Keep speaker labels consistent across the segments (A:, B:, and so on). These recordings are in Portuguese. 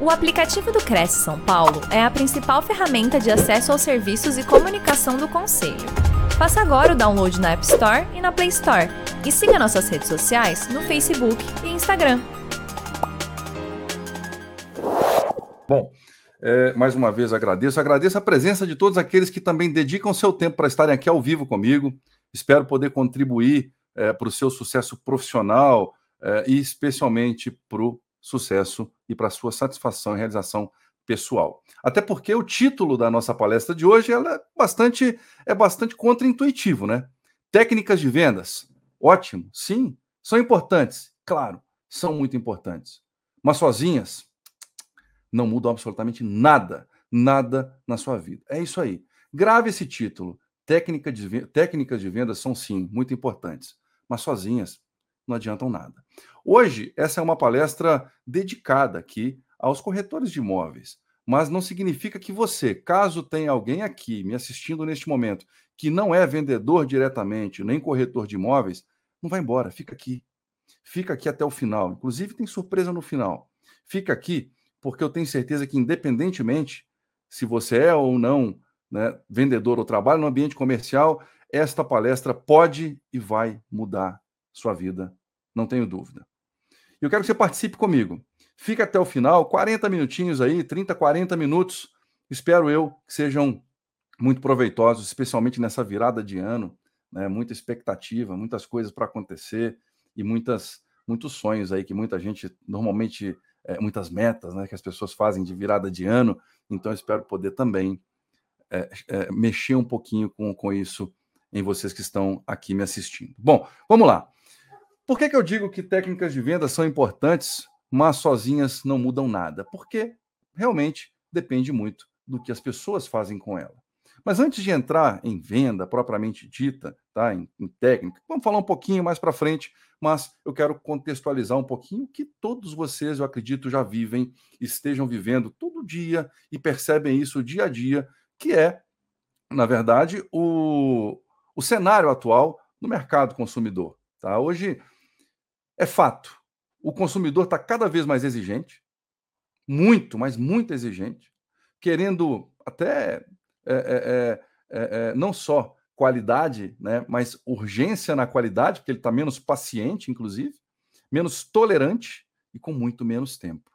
A: O aplicativo do Cresce São Paulo é a principal ferramenta de acesso aos serviços e comunicação do Conselho. Faça agora o download na App Store e na Play Store. E siga nossas redes sociais no Facebook e Instagram.
B: Bom, é, mais uma vez agradeço. Agradeço a presença de todos aqueles que também dedicam seu tempo para estarem aqui ao vivo comigo. Espero poder contribuir é, para o seu sucesso profissional é, e especialmente para o sucesso e para sua satisfação e realização pessoal. Até porque o título da nossa palestra de hoje ela é bastante é bastante contraintuitivo, né? Técnicas de vendas. Ótimo, sim, são importantes, claro, são muito importantes. Mas sozinhas não mudam absolutamente nada, nada na sua vida. É isso aí. Grave esse título. Técnica de, técnicas de vendas são sim muito importantes, mas sozinhas não adiantam nada. Hoje, essa é uma palestra dedicada aqui aos corretores de imóveis, mas não significa que você, caso tenha alguém aqui me assistindo neste momento que não é vendedor diretamente, nem corretor de imóveis, não vai embora, fica aqui. Fica aqui até o final. Inclusive, tem surpresa no final. Fica aqui, porque eu tenho certeza que, independentemente se você é ou não né, vendedor ou trabalha no ambiente comercial, esta palestra pode e vai mudar sua vida, não tenho dúvida. Eu quero que você participe comigo. Fica até o final, 40 minutinhos aí, 30, 40 minutos. Espero eu que sejam muito proveitosos, especialmente nessa virada de ano, né? Muita expectativa, muitas coisas para acontecer e muitas muitos sonhos aí que muita gente normalmente é, muitas metas, né, que as pessoas fazem de virada de ano. Então espero poder também é, é, mexer um pouquinho com, com isso em vocês que estão aqui me assistindo. Bom, vamos lá. Por que, que eu digo que técnicas de venda são importantes, mas sozinhas não mudam nada? Porque realmente depende muito do que as pessoas fazem com ela. Mas antes de entrar em venda propriamente dita, tá, em, em técnica, vamos falar um pouquinho mais para frente, mas eu quero contextualizar um pouquinho que todos vocês, eu acredito, já vivem, estejam vivendo todo dia e percebem isso dia a dia, que é, na verdade, o, o cenário atual no mercado consumidor. Tá? Hoje, é fato. O consumidor está cada vez mais exigente, muito, mas muito exigente, querendo até é, é, é, não só qualidade, né, mas urgência na qualidade, porque ele está menos paciente, inclusive, menos tolerante e com muito menos tempo.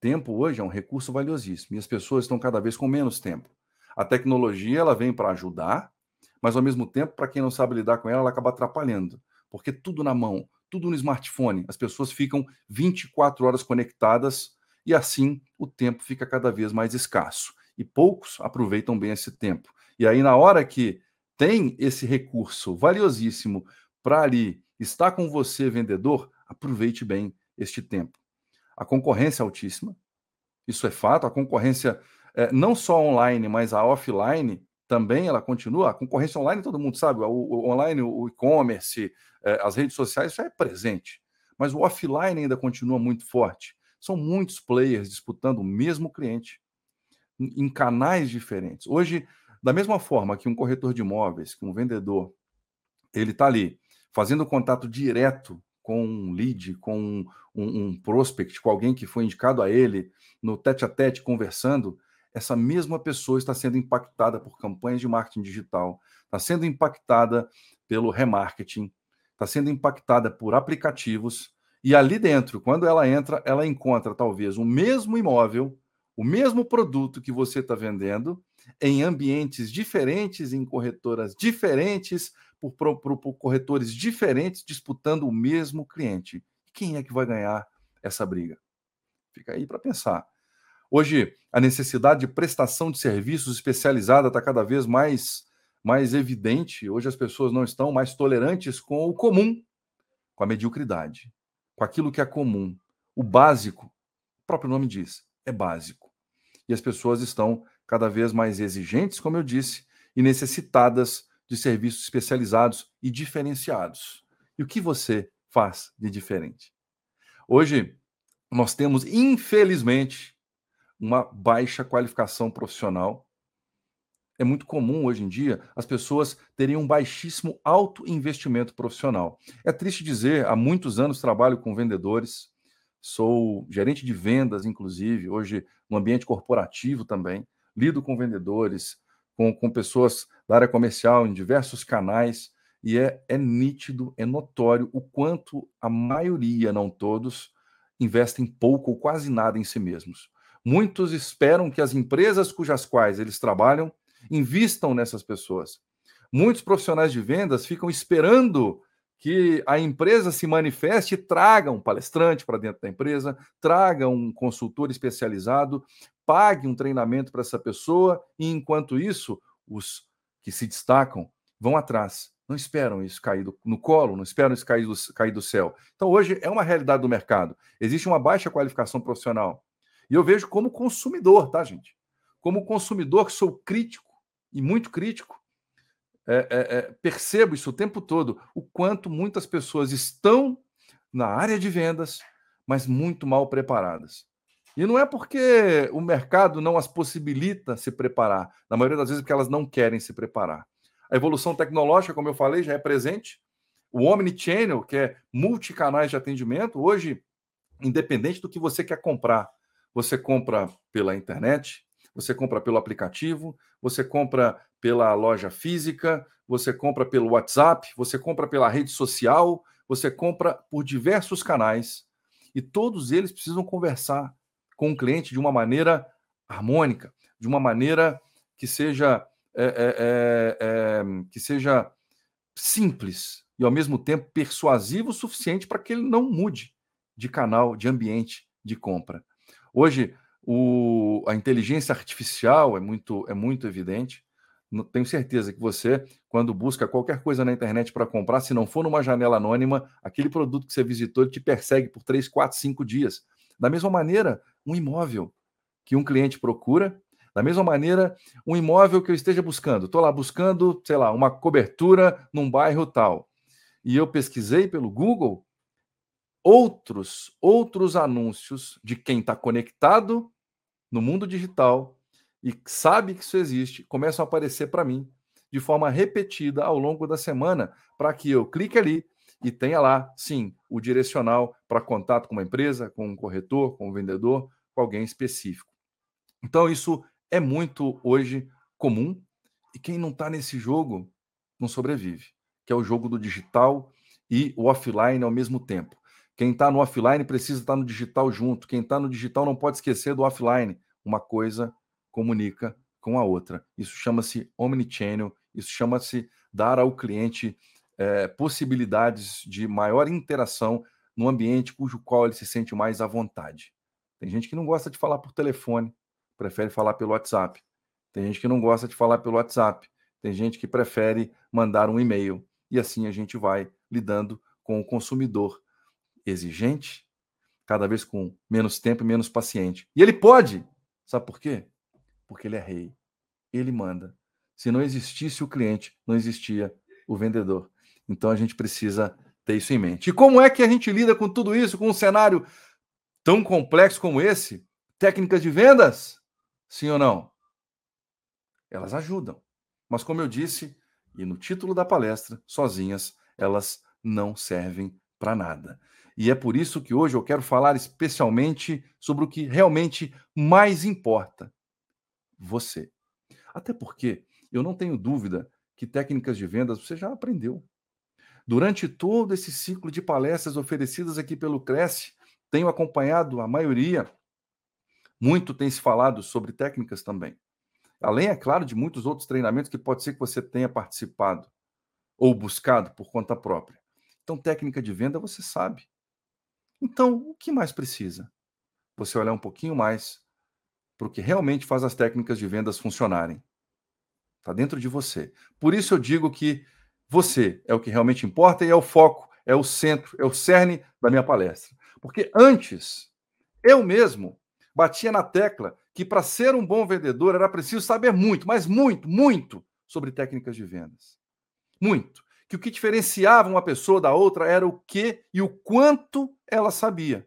B: Tempo hoje é um recurso valiosíssimo e as pessoas estão cada vez com menos tempo. A tecnologia ela vem para ajudar, mas ao mesmo tempo, para quem não sabe lidar com ela, ela acaba atrapalhando, porque tudo na mão, tudo no smartphone. As pessoas ficam 24 horas conectadas e assim o tempo fica cada vez mais escasso. E poucos aproveitam bem esse tempo. E aí, na hora que tem esse recurso valiosíssimo para ali estar com você, vendedor, aproveite bem este tempo. A concorrência é altíssima, isso é fato. A concorrência, é, não só online, mas a offline, também ela continua. A concorrência online, todo mundo sabe, o, o online, o e-commerce, é, as redes sociais, isso é presente. Mas o offline ainda continua muito forte. São muitos players disputando o mesmo cliente em canais diferentes. Hoje, da mesma forma que um corretor de imóveis, que um vendedor, ele está ali fazendo contato direto com um lead, com um, um, um, prospect, com alguém que foi indicado a ele, no tete a tete, conversando, essa mesma pessoa está sendo impactada por campanhas de marketing digital, está sendo impactada pelo remarketing, está sendo impactada por aplicativos, e ali dentro, quando ela entra, ela encontra talvez o mesmo imóvel, o mesmo produto que você está vendendo, em ambientes diferentes, em corretoras diferentes, por, por, por corretores diferentes, disputando o mesmo cliente. Quem é que vai ganhar essa briga? Fica aí para pensar. Hoje, a necessidade de prestação de serviços especializada está cada vez mais, mais evidente. Hoje, as pessoas não estão mais tolerantes com o comum, com a mediocridade, com aquilo que é comum. O básico, o próprio nome diz, é básico. E as pessoas estão cada vez mais exigentes, como eu disse, e necessitadas de serviços especializados e diferenciados. E o que você faz de diferente? Hoje, nós temos, infelizmente, uma baixa qualificação profissional. É muito comum hoje em dia as pessoas terem um baixíssimo alto investimento profissional. É triste dizer, há muitos anos trabalho com vendedores, sou gerente de vendas, inclusive, hoje no ambiente corporativo também, lido com vendedores, com, com pessoas da área comercial em diversos canais, e é, é nítido, é notório o quanto a maioria, não todos, investem pouco ou quase nada em si mesmos. Muitos esperam que as empresas cujas quais eles trabalham invistam nessas pessoas. Muitos profissionais de vendas ficam esperando que a empresa se manifeste e traga um palestrante para dentro da empresa, traga um consultor especializado, pague um treinamento para essa pessoa, e enquanto isso, os que se destacam vão atrás. Não esperam isso cair do, no colo, não esperam isso cair do, cair do céu. Então, hoje é uma realidade do mercado. Existe uma baixa qualificação profissional. E eu vejo como consumidor, tá, gente? Como consumidor, que sou crítico e muito crítico, é, é, é, percebo isso o tempo todo, o quanto muitas pessoas estão na área de vendas, mas muito mal preparadas. E não é porque o mercado não as possibilita se preparar, na maioria das vezes porque elas não querem se preparar. A evolução tecnológica, como eu falei, já é presente. O Omnichannel, que é multicanais de atendimento, hoje, independente do que você quer comprar, você compra pela internet, você compra pelo aplicativo, você compra pela loja física, você compra pelo WhatsApp, você compra pela rede social, você compra por diversos canais e todos eles precisam conversar com o cliente de uma maneira harmônica, de uma maneira que seja é, é, é, que seja simples e ao mesmo tempo persuasivo o suficiente para que ele não mude de canal, de ambiente de compra. Hoje o, a inteligência artificial é muito, é muito evidente. Tenho certeza que você, quando busca qualquer coisa na internet para comprar, se não for numa janela anônima, aquele produto que você visitou te persegue por 3, 4, 5 dias. Da mesma maneira, um imóvel que um cliente procura, da mesma maneira, um imóvel que eu esteja buscando. Estou lá buscando, sei lá, uma cobertura num bairro tal. E eu pesquisei pelo Google, outros outros anúncios de quem está conectado no mundo digital e sabe que isso existe, começam a aparecer para mim de forma repetida ao longo da semana, para que eu clique ali e tenha lá, sim, o direcional para contato com uma empresa, com um corretor, com um vendedor, com alguém específico. Então, isso é muito hoje comum e quem não está nesse jogo não sobrevive, que é o jogo do digital e o offline ao mesmo tempo. Quem está no offline precisa estar tá no digital junto. Quem está no digital não pode esquecer do offline. Uma coisa comunica com a outra. Isso chama-se omnichannel, isso chama-se dar ao cliente é, possibilidades de maior interação no ambiente cujo qual ele se sente mais à vontade. Tem gente que não gosta de falar por telefone, prefere falar pelo WhatsApp. Tem gente que não gosta de falar pelo WhatsApp. Tem gente que prefere mandar um e-mail. E assim a gente vai lidando com o consumidor exigente, cada vez com menos tempo e menos paciente. E ele pode, sabe por quê? Porque ele é rei. Ele manda. Se não existisse o cliente, não existia o vendedor. Então a gente precisa ter isso em mente. E como é que a gente lida com tudo isso, com um cenário tão complexo como esse? Técnicas de vendas? Sim ou não? Elas ajudam. Mas como eu disse, e no título da palestra, sozinhas, elas não servem para nada. E é por isso que hoje eu quero falar especialmente sobre o que realmente mais importa: você. Até porque eu não tenho dúvida que técnicas de vendas você já aprendeu. Durante todo esse ciclo de palestras oferecidas aqui pelo Cresce, tenho acompanhado a maioria. Muito tem se falado sobre técnicas também. Além, é claro, de muitos outros treinamentos que pode ser que você tenha participado ou buscado por conta própria. Então, técnica de venda você sabe. Então, o que mais precisa? Você olhar um pouquinho mais para o que realmente faz as técnicas de vendas funcionarem. Está dentro de você. Por isso eu digo que você é o que realmente importa e é o foco, é o centro, é o cerne da minha palestra. Porque antes, eu mesmo batia na tecla que para ser um bom vendedor era preciso saber muito, mas muito, muito sobre técnicas de vendas. Muito que o que diferenciava uma pessoa da outra era o que e o quanto ela sabia.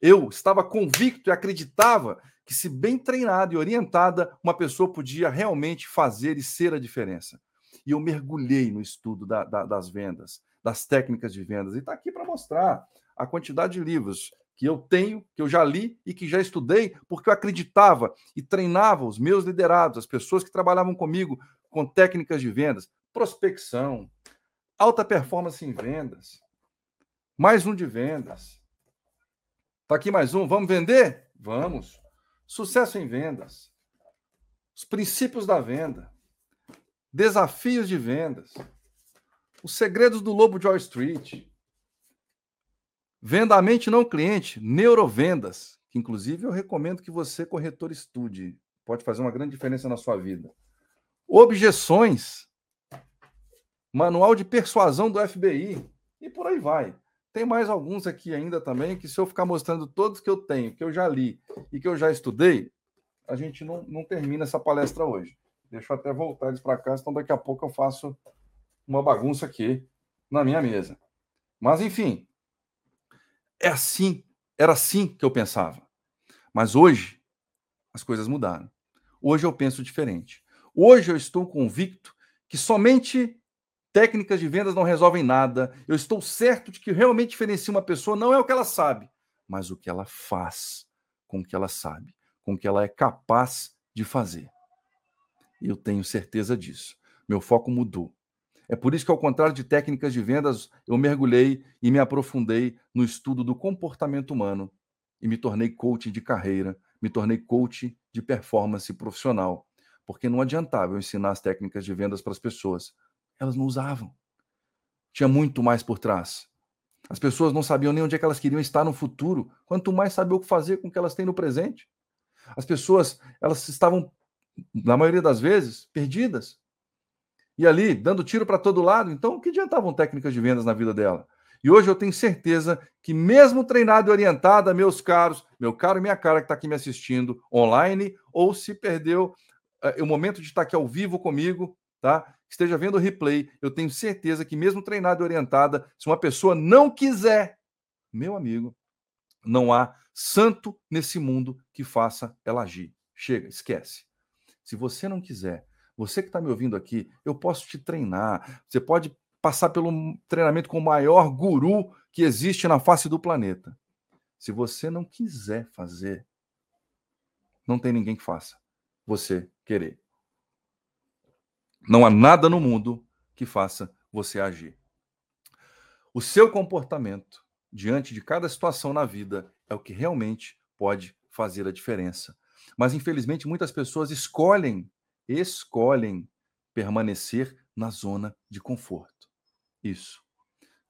B: Eu estava convicto e acreditava que, se bem treinada e orientada, uma pessoa podia realmente fazer e ser a diferença. E eu mergulhei no estudo da, da, das vendas, das técnicas de vendas, e está aqui para mostrar a quantidade de livros que eu tenho, que eu já li e que já estudei, porque eu acreditava e treinava os meus liderados, as pessoas que trabalhavam comigo com técnicas de vendas, prospecção, alta performance em vendas, mais um de vendas. Tá aqui mais um, vamos vender? Vamos. Sucesso em vendas. Os princípios da venda. Desafios de vendas. Os segredos do lobo de Wall Street. Venda a mente não cliente, neurovendas, que inclusive eu recomendo que você, corretor, estude. Pode fazer uma grande diferença na sua vida. Objeções, manual de persuasão do FBI e por aí vai. Tem mais alguns aqui ainda também que se eu ficar mostrando todos que eu tenho, que eu já li e que eu já estudei, a gente não, não termina essa palestra hoje. Deixa eu até voltar eles para cá, então daqui a pouco eu faço uma bagunça aqui na minha mesa. Mas enfim, é assim, era assim que eu pensava. Mas hoje as coisas mudaram. Hoje eu penso diferente. Hoje eu estou convicto que somente técnicas de vendas não resolvem nada. Eu estou certo de que realmente diferencia uma pessoa não é o que ela sabe, mas o que ela faz com o que ela sabe, com o que ela é capaz de fazer. Eu tenho certeza disso. Meu foco mudou. É por isso que, ao contrário de técnicas de vendas, eu mergulhei e me aprofundei no estudo do comportamento humano e me tornei coach de carreira, me tornei coach de performance profissional. Porque não adiantava eu ensinar as técnicas de vendas para as pessoas. Elas não usavam. Tinha muito mais por trás. As pessoas não sabiam nem onde é que elas queriam estar no futuro, quanto mais saber o que fazer com o que elas têm no presente. As pessoas, elas estavam, na maioria das vezes, perdidas e ali dando tiro para todo lado. Então, o que adiantavam técnicas de vendas na vida dela? E hoje eu tenho certeza que, mesmo treinada e orientada, meus caros, meu caro e minha cara que está aqui me assistindo online, ou se perdeu uh, o momento de estar aqui ao vivo comigo, tá? Esteja vendo o replay, eu tenho certeza que, mesmo treinada e orientada, se uma pessoa não quiser, meu amigo, não há santo nesse mundo que faça ela agir. Chega, esquece. Se você não quiser, você que está me ouvindo aqui, eu posso te treinar. Você pode passar pelo treinamento com o maior guru que existe na face do planeta. Se você não quiser fazer, não tem ninguém que faça. Você querer. Não há nada no mundo que faça você agir. O seu comportamento diante de cada situação na vida é o que realmente pode fazer a diferença. Mas infelizmente muitas pessoas escolhem escolhem permanecer na zona de conforto. Isso.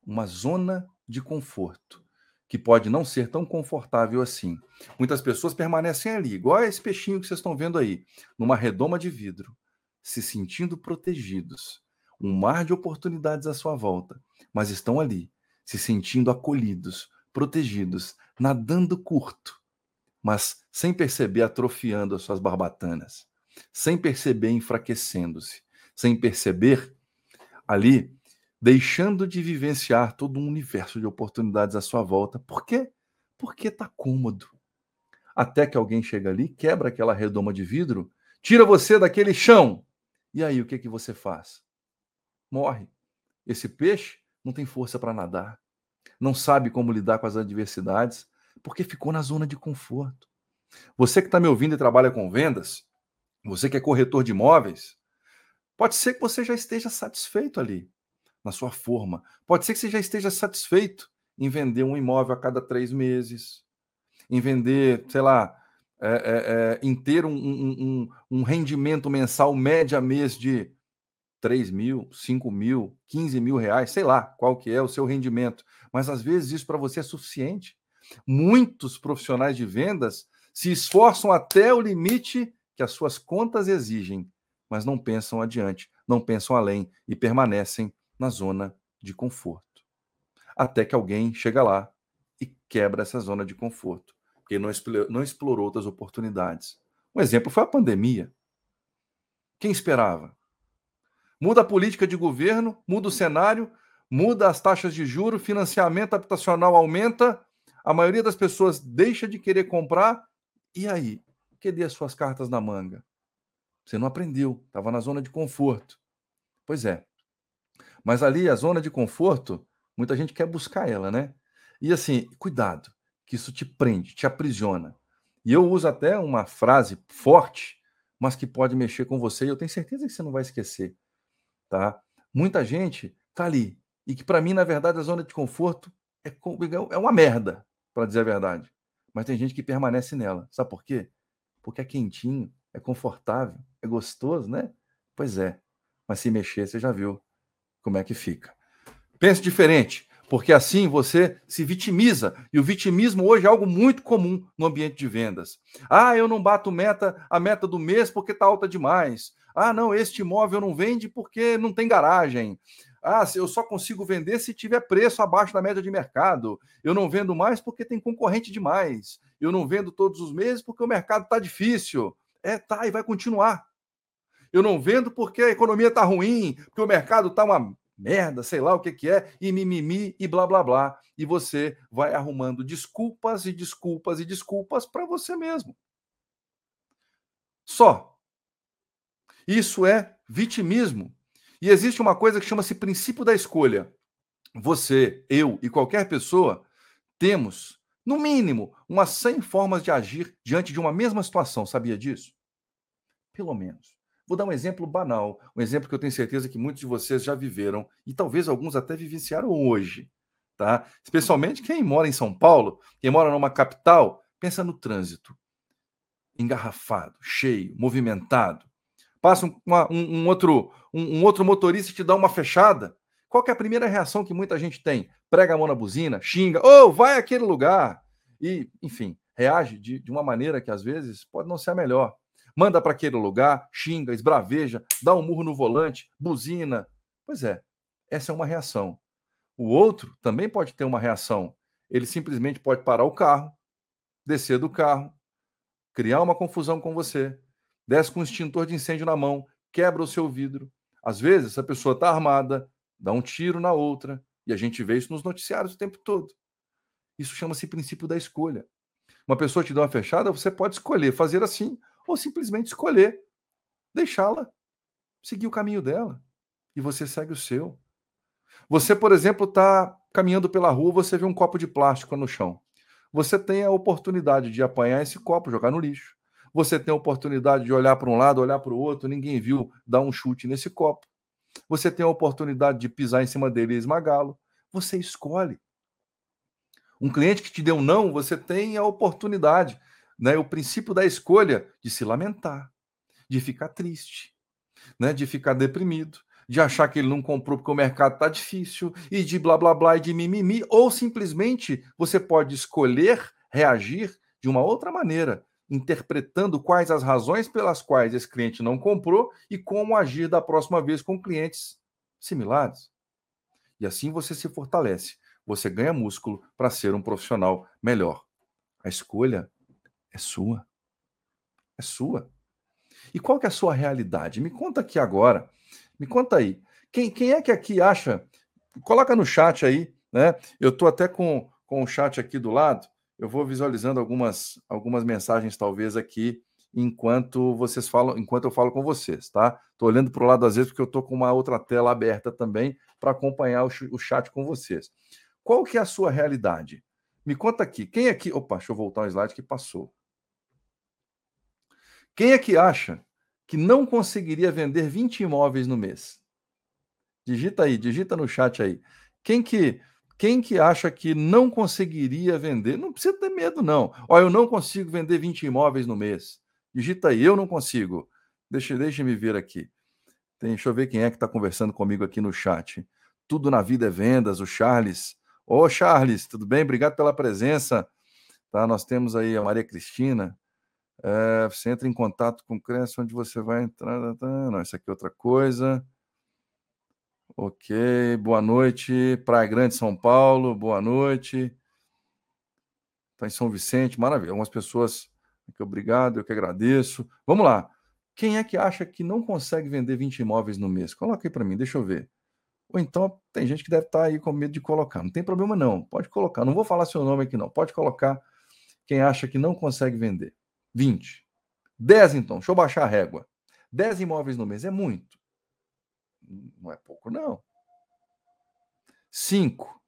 B: Uma zona de conforto que pode não ser tão confortável assim. Muitas pessoas permanecem ali, igual esse peixinho que vocês estão vendo aí, numa redoma de vidro, se sentindo protegidos, um mar de oportunidades à sua volta, mas estão ali, se sentindo acolhidos, protegidos, nadando curto, mas sem perceber atrofiando as suas barbatanas sem perceber enfraquecendo-se, sem perceber ali deixando de vivenciar todo um universo de oportunidades à sua volta. Por quê? Porque está cômodo. Até que alguém chega ali, quebra aquela redoma de vidro, tira você daquele chão. E aí, o que, que você faz? Morre. Esse peixe não tem força para nadar, não sabe como lidar com as adversidades, porque ficou na zona de conforto. Você que está me ouvindo e trabalha com vendas, você que é corretor de imóveis, pode ser que você já esteja satisfeito ali na sua forma. Pode ser que você já esteja satisfeito em vender um imóvel a cada três meses, em vender, sei lá, é, é, é, em ter um, um, um, um, rendimento mensal média mês de 3 mil, 5 mil, 15 mil reais, sei lá qual que é o seu rendimento. Mas às vezes isso para você é suficiente. Muitos profissionais de vendas se esforçam até o limite que as suas contas exigem, mas não pensam adiante, não pensam além e permanecem na zona de conforto. Até que alguém chega lá e quebra essa zona de conforto, porque não explorou, não explorou outras oportunidades. Um exemplo foi a pandemia. Quem esperava? Muda a política de governo, muda o cenário, muda as taxas de juro, financiamento habitacional aumenta, a maioria das pessoas deixa de querer comprar. E aí? que dê as suas cartas na manga? Você não aprendeu, estava na zona de conforto. Pois é. Mas ali, a zona de conforto, muita gente quer buscar ela, né? E assim, cuidado, que isso te prende, te aprisiona. E eu uso até uma frase forte, mas que pode mexer com você, e eu tenho certeza que você não vai esquecer, tá? Muita gente tá ali, e que para mim, na verdade, a zona de conforto é, é uma merda, para dizer a verdade. Mas tem gente que permanece nela. Sabe por quê? Porque é quentinho, é confortável, é gostoso, né? Pois é. Mas se mexer, você já viu como é que fica. Pense diferente porque assim você se vitimiza. E o vitimismo hoje é algo muito comum no ambiente de vendas. Ah, eu não bato meta, a meta do mês porque está alta demais. Ah, não, este imóvel não vende porque não tem garagem. Ah, eu só consigo vender se tiver preço abaixo da média de mercado. Eu não vendo mais porque tem concorrente demais. Eu não vendo todos os meses porque o mercado está difícil. É, tá, e vai continuar. Eu não vendo porque a economia está ruim, porque o mercado está uma merda, sei lá o que, que é, e mimimi e blá blá blá. E você vai arrumando desculpas e desculpas e desculpas para você mesmo. Só. Isso é vitimismo. E existe uma coisa que chama-se princípio da escolha. Você, eu e qualquer pessoa temos, no mínimo, umas 100 formas de agir diante de uma mesma situação. Sabia disso? Pelo menos. Vou dar um exemplo banal, um exemplo que eu tenho certeza que muitos de vocês já viveram e talvez alguns até vivenciaram hoje, tá? Especialmente quem mora em São Paulo, quem mora numa capital, pensa no trânsito. Engarrafado, cheio, movimentado. Passa um, uma, um, um outro, um, um, outro motorista te dá uma fechada. Qual é a primeira reação que muita gente tem? Prega a mão na buzina, xinga, ou oh, vai àquele lugar. E, enfim, reage de, de uma maneira que às vezes pode não ser a melhor manda para aquele lugar, xinga, esbraveja, dá um murro no volante, buzina. Pois é, essa é uma reação. O outro também pode ter uma reação. Ele simplesmente pode parar o carro, descer do carro, criar uma confusão com você, desce com um extintor de incêndio na mão, quebra o seu vidro. Às vezes, essa pessoa está armada, dá um tiro na outra, e a gente vê isso nos noticiários o tempo todo. Isso chama-se princípio da escolha. Uma pessoa te dá uma fechada, você pode escolher fazer assim ou simplesmente escolher deixá-la seguir o caminho dela e você segue o seu. Você, por exemplo, está caminhando pela rua, você vê um copo de plástico no chão. Você tem a oportunidade de apanhar esse copo, jogar no lixo. Você tem a oportunidade de olhar para um lado, olhar para o outro, ninguém viu, dar um chute nesse copo. Você tem a oportunidade de pisar em cima dele e esmagá-lo. Você escolhe. Um cliente que te deu um não, você tem a oportunidade né, o princípio da escolha de se lamentar, de ficar triste, né, de ficar deprimido, de achar que ele não comprou porque o mercado está difícil e de blá blá blá e de mimimi, ou simplesmente você pode escolher reagir de uma outra maneira, interpretando quais as razões pelas quais esse cliente não comprou e como agir da próxima vez com clientes similares. E assim você se fortalece, você ganha músculo para ser um profissional melhor. A escolha é sua. É sua. E qual que é a sua realidade? Me conta aqui agora. Me conta aí. Quem, quem é que aqui acha? Coloca no chat aí, né? Eu estou até com, com o chat aqui do lado. Eu vou visualizando algumas, algumas mensagens, talvez, aqui, enquanto vocês falam, enquanto eu falo com vocês, tá? Estou olhando para o lado às vezes, porque eu estou com uma outra tela aberta também para acompanhar o, o chat com vocês. Qual que é a sua realidade? Me conta aqui. Quem aqui. Opa, deixa eu voltar um slide que passou. Quem é que acha que não conseguiria vender 20 imóveis no mês? Digita aí, digita no chat aí. Quem que quem que acha que não conseguiria vender? Não precisa ter medo, não. Olha, eu não consigo vender 20 imóveis no mês. Digita aí, eu não consigo. Deixa, deixa me ver aqui. Tem, deixa eu ver quem é que está conversando comigo aqui no chat. Tudo na vida é vendas, o Charles. Ô, Charles, tudo bem? Obrigado pela presença. Tá, nós temos aí a Maria Cristina. É, você entra em contato com o Cresce, onde você vai entrar. Tá, não, isso aqui é outra coisa. Ok, boa noite. Praia Grande, São Paulo, boa noite. Está em São Vicente, maravilha. Algumas pessoas. Aqui, obrigado, eu que agradeço. Vamos lá. Quem é que acha que não consegue vender 20 imóveis no mês? Coloca aí para mim, deixa eu ver. Ou então tem gente que deve estar tá aí com medo de colocar. Não tem problema, não. Pode colocar. Não vou falar seu nome aqui, não. Pode colocar quem acha que não consegue vender. 20. 10, então. Deixa eu baixar a régua. 10 imóveis no mês é muito. Não é pouco, não. 5.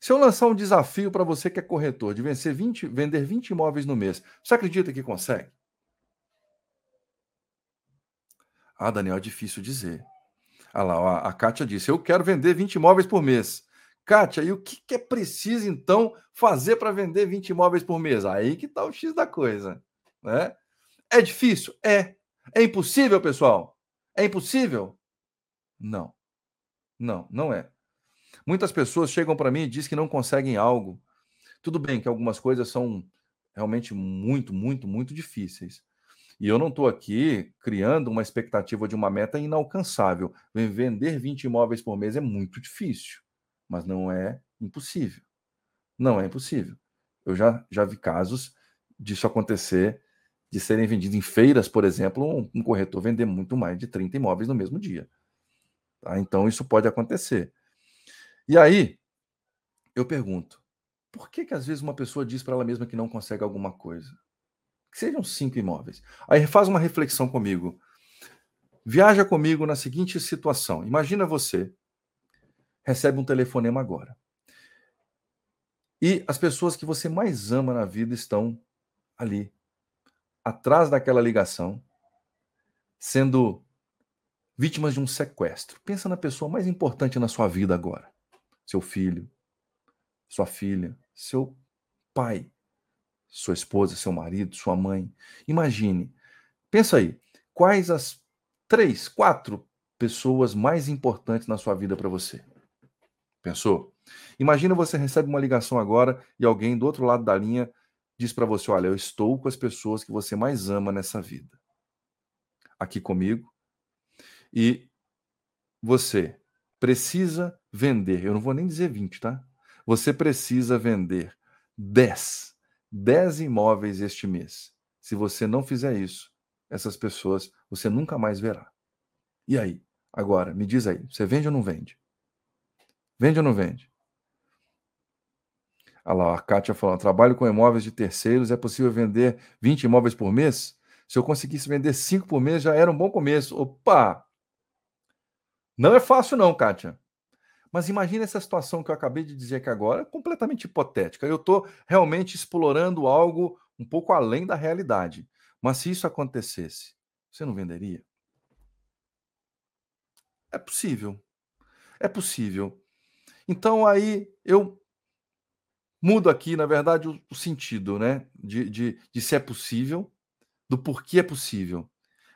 B: Se eu lançar um desafio para você que é corretor de vencer 20, vender 20 imóveis no mês, você acredita que consegue? Ah, Daniel, é difícil dizer. Ah lá, a Kátia disse: Eu quero vender 20 imóveis por mês. Kátia, e o que, é preciso, então, fazer para vender 20 imóveis por mês? Aí que está o X da coisa. Né? É difícil? É. É impossível, pessoal? É impossível? Não. Não, não é. Muitas pessoas chegam para mim e dizem que não conseguem algo. Tudo bem que algumas coisas são realmente muito, muito, muito difíceis. E eu não estou aqui criando uma expectativa de uma meta inalcançável. Vender 20 imóveis por mês é muito difícil, mas não é impossível. Não é impossível. Eu já, já vi casos disso acontecer, de serem vendidos em feiras, por exemplo, um, corretor vender muito mais de 30 imóveis no mesmo dia. Tá? Então, isso pode acontecer. E aí, eu pergunto, por que, que às vezes uma pessoa diz para ela mesma que não consegue alguma coisa? Que sejam cinco imóveis. Aí faz uma reflexão comigo. Viaja comigo na seguinte situação. Imagina você recebe um telefonema agora. E as pessoas que você mais ama na vida estão ali, atrás daquela ligação, sendo vítimas de um sequestro. Pensa na pessoa mais importante na sua vida agora. Seu filho, sua filha, seu pai, sua esposa, seu marido, sua mãe. Imagine, pensa aí, quais as três, quatro pessoas mais importantes na sua vida para você? Pensou? Imagina você recebe uma ligação agora e alguém do outro lado da linha diz para você: Olha, eu estou com as pessoas que você mais ama nessa vida. Aqui comigo. E você precisa vender. Eu não vou nem dizer 20, tá? Você precisa vender 10 10 imóveis este mês. Se você não fizer isso, essas pessoas você nunca mais verá. E aí? Agora, me diz aí, você vende ou não vende? Vende ou não vende? Olha lá, a Kátia falando, trabalho com imóveis de terceiros, é possível vender 20 imóveis por mês? Se eu conseguisse vender 5 por mês, já era um bom começo. Opa! Não é fácil não, Kátia. Mas imagine essa situação que eu acabei de dizer aqui agora, completamente hipotética. Eu estou realmente explorando algo um pouco além da realidade. Mas se isso acontecesse, você não venderia? É possível. É possível. Então aí eu mudo aqui, na verdade, o, o sentido, né? De, de, de se é possível, do porquê é possível.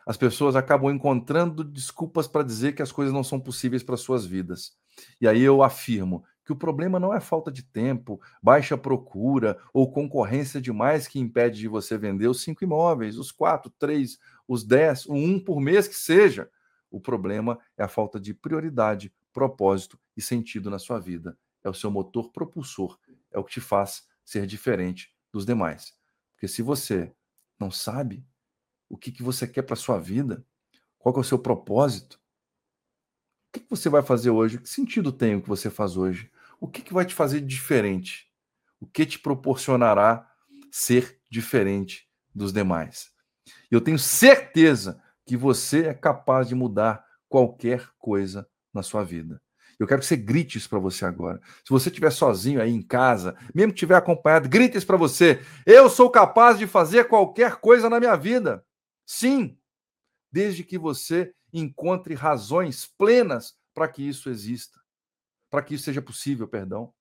B: As pessoas acabam encontrando desculpas para dizer que as coisas não são possíveis para suas vidas. E aí eu afirmo que o problema não é falta de tempo, baixa procura ou concorrência demais que impede de você vender os cinco imóveis, os quatro, três, os dez, o um por mês que seja. O problema é a falta de prioridade, propósito e sentido na sua vida. É o seu motor propulsor, é o que te faz ser diferente dos demais. Porque se você não sabe o que, que você quer para sua vida, qual é o seu propósito, o que, que você vai fazer hoje? Que sentido tem o que você faz hoje? O que, que vai te fazer diferente? O que te proporcionará ser diferente dos demais? Eu tenho certeza que você é capaz de mudar qualquer coisa na sua vida. Eu quero que você grite isso para você agora. Se você estiver sozinho aí em casa, mesmo que estiver acompanhado, grite isso para você. Eu sou capaz de fazer qualquer coisa na minha vida. Sim, desde que você encontre razões plenas para que isso exista, para que isso seja possível, perdão.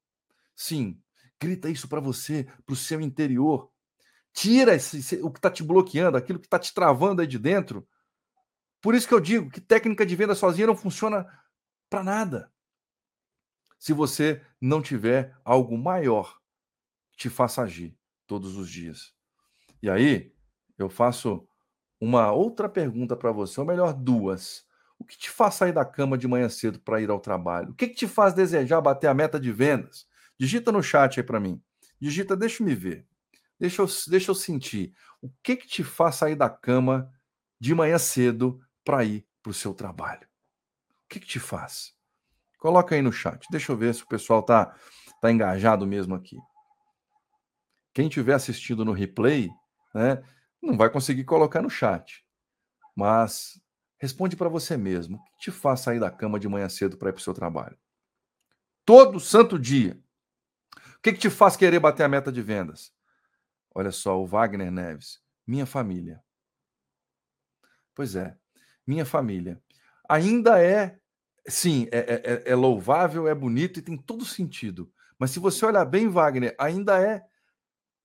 B: Sim, grita isso para você, para o seu interior. Tira esse, o que está te bloqueando, aquilo que está te travando aí de dentro. Por isso que eu digo que técnica de venda sozinha não funciona para nada. Se você não tiver algo maior que te faça agir todos os dias. E aí, eu faço uma outra pergunta para você, ou melhor, duas. O que te faz sair da cama de manhã cedo para ir ao trabalho? O que, que te faz desejar bater a meta de vendas? Digita no chat aí para mim. Digita, deixa me ver. Deixa eu, deixa eu sentir. O que, que te faz sair da cama de manhã cedo para ir para o seu trabalho? O que, que te faz? Coloca aí no chat. Deixa eu ver se o pessoal tá, tá engajado mesmo aqui. Quem estiver assistindo no replay, né, não vai conseguir colocar no chat. Mas responde para você mesmo. O que te faz sair da cama de manhã cedo para ir para o seu trabalho? Todo santo dia. O que, que te faz querer bater a meta de vendas? Olha só, o Wagner Neves. Minha família. Pois é, minha família. Ainda é, sim, é, é, é, é louvável, é bonito e tem todo sentido. Mas se você olhar bem, Wagner, ainda é,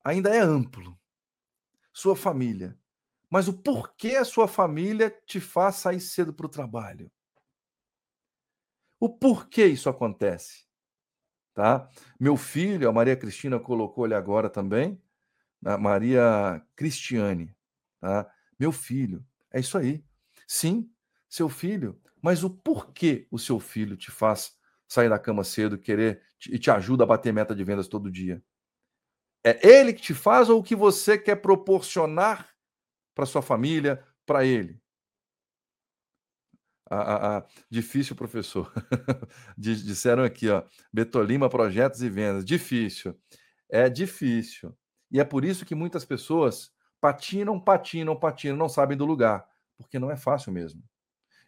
B: ainda é amplo. Sua família. Mas o porquê a sua família te faz sair cedo para o trabalho? O porquê isso acontece? Tá? Meu filho, a Maria Cristina colocou ele agora também, a Maria Cristiane, tá? Meu filho, é isso aí. Sim, seu filho, mas o porquê o seu filho te faz sair da cama cedo, querer e te ajuda a bater meta de vendas todo dia? É ele que te faz ou o que você quer proporcionar para sua família, para ele? Ah, ah, difícil, professor. Disseram aqui, ó, Betolima, projetos e vendas. Difícil. É difícil. E é por isso que muitas pessoas patinam, patinam, patinam, não sabem do lugar, porque não é fácil mesmo.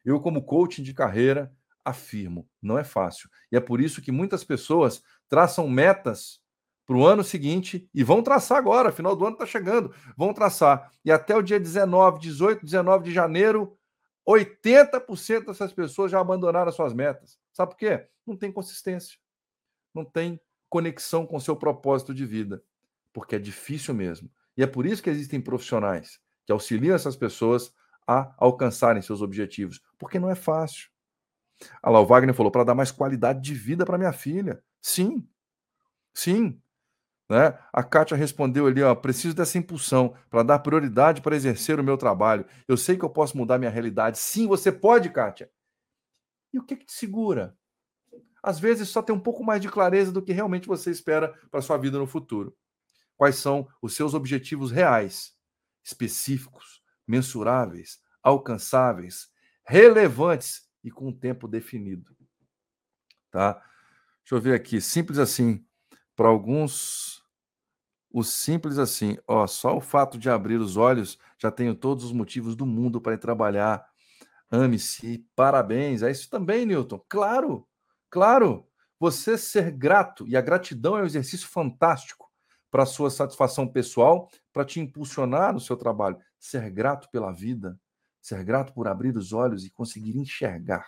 B: Eu, como coaching de carreira, afirmo, não é fácil. E é por isso que muitas pessoas traçam metas para o ano seguinte e vão traçar agora, final do ano está chegando, vão traçar. E até o dia 19, 18, 19 de janeiro, 80% dessas pessoas já abandonaram as suas metas. Sabe por quê? Não tem consistência. Não tem conexão com o seu propósito de vida. Porque é difícil mesmo. E é por isso que existem profissionais que auxiliam essas pessoas a alcançarem seus objetivos. Porque não é fácil. Ah lá, o Wagner falou para dar mais qualidade de vida para minha filha. Sim. Sim. Né? A Kátia respondeu ali: ó, preciso dessa impulsão para dar prioridade para exercer o meu trabalho. Eu sei que eu posso mudar minha realidade. Sim, você pode, Kátia. E o que, que te segura? Às vezes só tem um pouco mais de clareza do que realmente você espera para sua vida no futuro. Quais são os seus objetivos reais, específicos, mensuráveis, alcançáveis, relevantes e com um tempo definido. Tá? Deixa eu ver aqui, simples assim. Para alguns, o simples assim, ó, só o fato de abrir os olhos já tenho todos os motivos do mundo para ir trabalhar. Ame-se, parabéns. É isso também, Newton. Claro, claro. Você ser grato, e a gratidão é um exercício fantástico para a sua satisfação pessoal, para te impulsionar no seu trabalho. Ser grato pela vida, ser grato por abrir os olhos e conseguir enxergar.